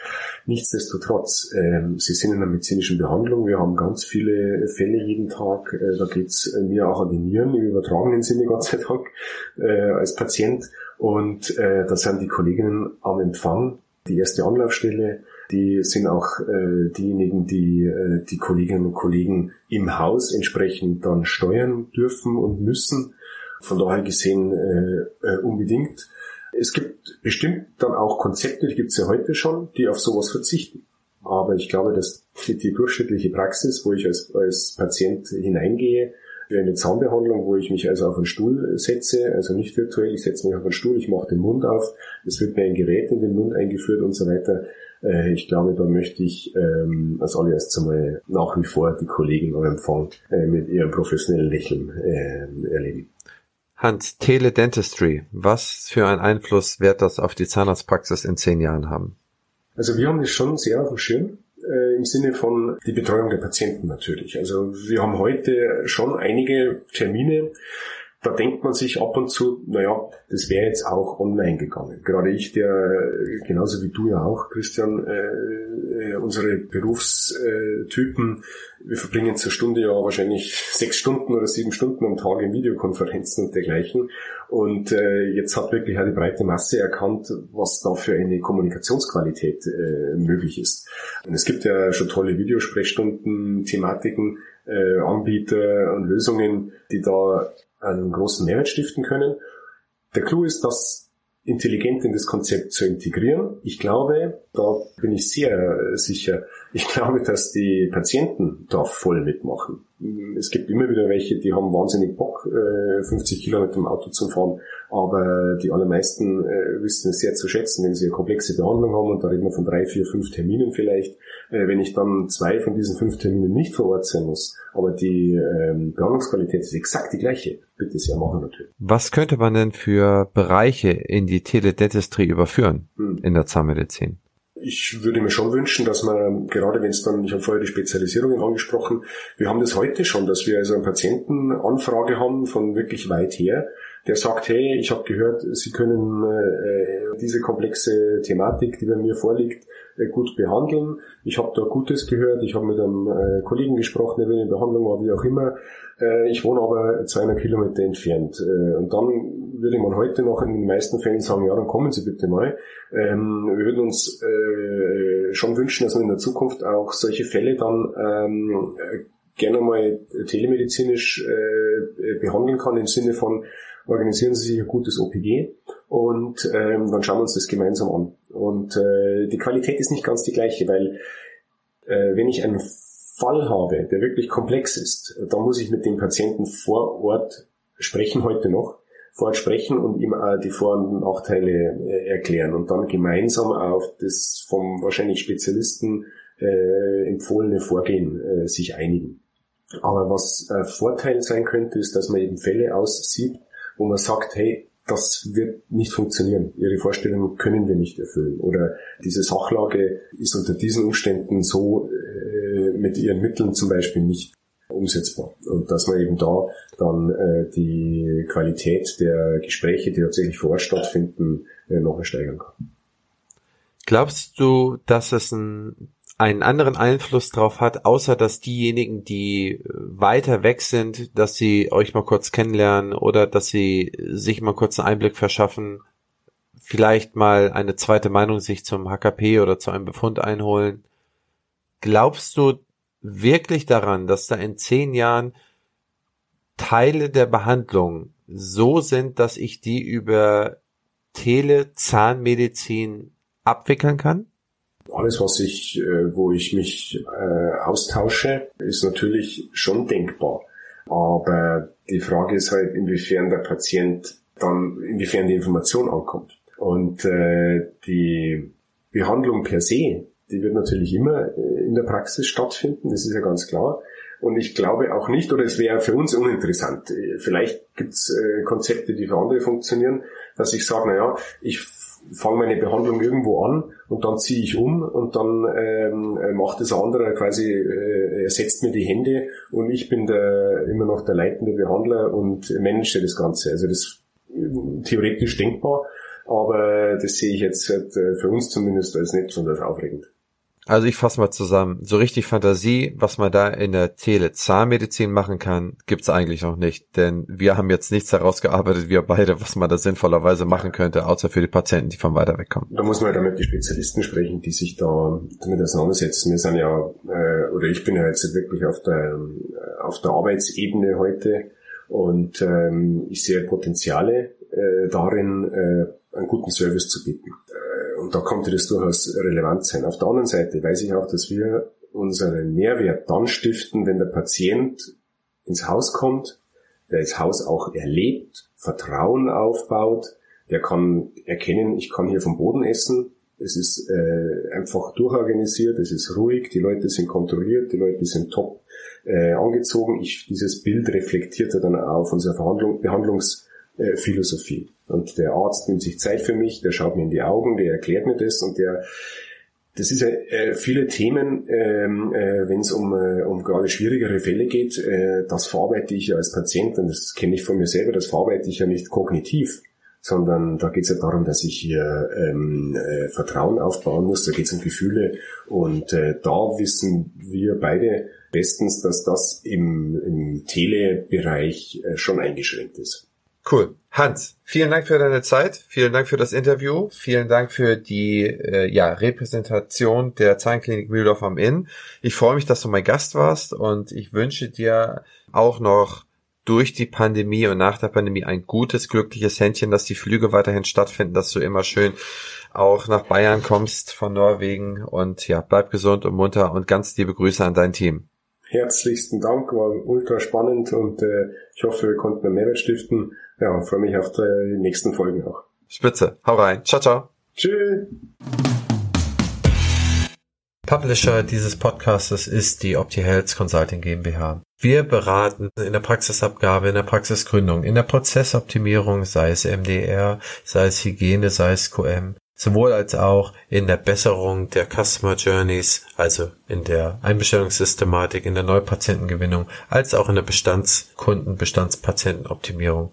Nichtsdestotrotz, ähm, sie sind in einer medizinischen Behandlung, wir haben ganz viele Fälle jeden Tag, äh, da geht's mir auch an die Nieren, im übertragenen Sinne Gott sei Dank, äh, als Patient. Und äh, da sind die Kolleginnen am Empfang, die erste Anlaufstelle, die sind auch äh, diejenigen, die äh, die Kolleginnen und Kollegen im Haus entsprechend dann steuern dürfen und müssen. Von daher gesehen äh, äh, unbedingt. Es gibt bestimmt dann auch Konzepte, die gibt es ja heute schon, die auf sowas verzichten. Aber ich glaube, dass die, die durchschnittliche Praxis, wo ich als, als Patient hineingehe, für eine Zahnbehandlung, wo ich mich also auf einen Stuhl setze, also nicht virtuell, ich setze mich auf einen Stuhl, ich mache den Mund auf, es wird mir ein Gerät in den Mund eingeführt und so weiter. Äh, ich glaube, da möchte ich ähm, als allererstes einmal nach wie vor die Kollegen am Empfang äh, mit ihrem professionellen Lächeln äh, erleben. Hans, Teledentistry, was für einen Einfluss wird das auf die Zahnarztpraxis in zehn Jahren haben? Also wir haben das schon sehr auf dem Schirm äh, im Sinne von die Betreuung der Patienten natürlich. Also wir haben heute schon einige Termine, da denkt man sich ab und zu, naja, das wäre jetzt auch online gegangen. Gerade ich, der genauso wie du ja auch, Christian, äh, äh, unsere Berufstypen, wir verbringen zur Stunde ja wahrscheinlich sechs Stunden oder sieben Stunden am Tag in Videokonferenzen und dergleichen. Und äh, jetzt hat wirklich auch die breite Masse erkannt, was da für eine Kommunikationsqualität äh, möglich ist. Und es gibt ja schon tolle Videosprechstunden, Thematiken, äh, Anbieter und Lösungen, die da einen großen Mehrwert stiften können. Der Clou ist, das intelligent in das Konzept zu integrieren. Ich glaube, da bin ich sehr sicher, ich glaube, dass die Patienten da voll mitmachen. Es gibt immer wieder welche, die haben wahnsinnig Bock, 50 äh, Kilometer im Auto zu fahren, aber die allermeisten äh, wissen es sehr zu schätzen, wenn sie eine komplexe Behandlung haben und da reden wir von drei, vier, fünf Terminen vielleicht. Äh, wenn ich dann zwei von diesen fünf Terminen nicht vor Ort sein muss, aber die ähm, Behandlungsqualität ist exakt die gleiche, bitte sehr machen natürlich. Was könnte man denn für Bereiche in die Teledentistry überführen hm. in der Zahnmedizin? ich würde mir schon wünschen, dass man, gerade wenn es dann, ich habe vorher die Spezialisierungen angesprochen, wir haben das heute schon, dass wir also eine Patientenanfrage haben von wirklich weit her, der sagt, hey, ich habe gehört, Sie können äh, diese komplexe Thematik, die bei mir vorliegt, äh, gut behandeln. Ich habe da Gutes gehört, ich habe mit einem äh, Kollegen gesprochen, der in Behandlung war, wie auch immer. Äh, ich wohne aber 200 Kilometer entfernt. Äh, und dann würde man heute noch in den meisten Fällen sagen, ja, dann kommen Sie bitte mal. Ähm, wir würden uns äh, schon wünschen, dass man in der Zukunft auch solche Fälle dann ähm, gerne mal telemedizinisch äh, behandeln kann im Sinne von, organisieren Sie sich ein gutes OPG und ähm, dann schauen wir uns das gemeinsam an. Und äh, die Qualität ist nicht ganz die gleiche, weil äh, wenn ich einen Fall habe, der wirklich komplex ist, dann muss ich mit dem Patienten vor Ort sprechen, heute noch, vor Ort sprechen und ihm äh, die Vor- und Nachteile äh, erklären und dann gemeinsam auf das vom wahrscheinlich Spezialisten äh, empfohlene Vorgehen äh, sich einigen. Aber was äh, Vorteil sein könnte, ist, dass man eben Fälle aussieht, wo man sagt, hey, das wird nicht funktionieren. Ihre Vorstellungen können wir nicht erfüllen. Oder diese Sachlage ist unter diesen Umständen so äh, mit ihren Mitteln zum Beispiel nicht umsetzbar. Und dass man eben da dann äh, die Qualität der Gespräche, die tatsächlich vor Ort stattfinden, äh, noch steigern kann. Glaubst du, dass es ein einen anderen Einfluss drauf hat, außer dass diejenigen, die äh, weiter weg sind, dass sie euch mal kurz kennenlernen oder dass sie sich mal kurz einen Einblick verschaffen, vielleicht mal eine zweite Meinung sich zum HKP oder zu einem Befund einholen. Glaubst du wirklich daran, dass da in zehn Jahren Teile der Behandlung so sind, dass ich die über Tele-Zahnmedizin abwickeln kann? Alles, was ich, äh, wo ich mich äh, austausche, ist natürlich schon denkbar. Aber die Frage ist halt, inwiefern der Patient dann, inwiefern die Information ankommt. Und äh, die Behandlung per se, die wird natürlich immer äh, in der Praxis stattfinden, das ist ja ganz klar. Und ich glaube auch nicht, oder es wäre für uns uninteressant, vielleicht gibt es äh, Konzepte, die für andere funktionieren, dass ich sage, naja, ich fange meine Behandlung irgendwo an und dann ziehe ich um und dann ähm, äh, macht das andere quasi, äh, ersetzt mir die Hände und ich bin der, immer noch der leitende Behandler und manage das Ganze. Also das ist theoretisch denkbar, aber das sehe ich jetzt äh, für uns zumindest als nicht besonders aufregend. Also ich fasse mal zusammen. So richtig Fantasie, was man da in der Tele-Zahnmedizin machen kann, gibt's eigentlich noch nicht. Denn wir haben jetzt nichts herausgearbeitet, wir beide, was man da sinnvollerweise machen könnte, außer für die Patienten, die von weiter weg kommen. Da muss man ja damit die Spezialisten sprechen, die sich da damit auseinandersetzen. Wir sind ja, äh, oder ich bin ja jetzt wirklich auf der, auf der Arbeitsebene heute und ähm, ich sehe Potenziale äh, darin, äh, einen guten Service zu bieten und da könnte das durchaus relevant sein. Auf der anderen Seite weiß ich auch, dass wir unseren Mehrwert dann stiften, wenn der Patient ins Haus kommt, der das Haus auch erlebt, Vertrauen aufbaut, der kann erkennen, ich kann hier vom Boden essen, es ist äh, einfach durchorganisiert, es ist ruhig, die Leute sind kontrolliert, die Leute sind top äh, angezogen. Ich, dieses Bild reflektiert er dann auf unsere Verhandlung, Behandlungsphilosophie. Und der Arzt nimmt sich Zeit für mich, der schaut mir in die Augen, der erklärt mir das und der das ist äh, viele Themen, ähm, äh, wenn es um, äh, um gerade schwierigere Fälle geht, äh, das verarbeite ich ja als Patient und das kenne ich von mir selber, das verarbeite ich ja nicht kognitiv, sondern da geht es ja darum, dass ich hier ähm, äh, Vertrauen aufbauen muss, da geht es um Gefühle und äh, da wissen wir beide bestens, dass das im, im Telebereich äh, schon eingeschränkt ist. Cool. Hans, vielen Dank für deine Zeit, vielen Dank für das Interview, vielen Dank für die äh, ja, Repräsentation der Zahnklinik Mühldorf am Inn. Ich freue mich, dass du mein Gast warst und ich wünsche dir auch noch durch die Pandemie und nach der Pandemie ein gutes, glückliches Händchen, dass die Flüge weiterhin stattfinden, dass du immer schön auch nach Bayern kommst von Norwegen und ja, bleib gesund und munter und ganz liebe Grüße an dein Team. Herzlichsten Dank, war ultra spannend und äh, ich hoffe, wir konnten einen Mehrwert stiften ja, freue mich auf die nächsten Folgen auch. Spitze. Hau rein. Ciao, ciao. Tschüss. Publisher dieses Podcastes ist die OptiHealth Consulting GmbH. Wir beraten in der Praxisabgabe, in der Praxisgründung, in der Prozessoptimierung, sei es MDR, sei es Hygiene, sei es QM, sowohl als auch in der Besserung der Customer Journeys, also in der Einbestellungssystematik, in der Neupatientengewinnung, als auch in der Bestandskunden, Bestandspatientenoptimierung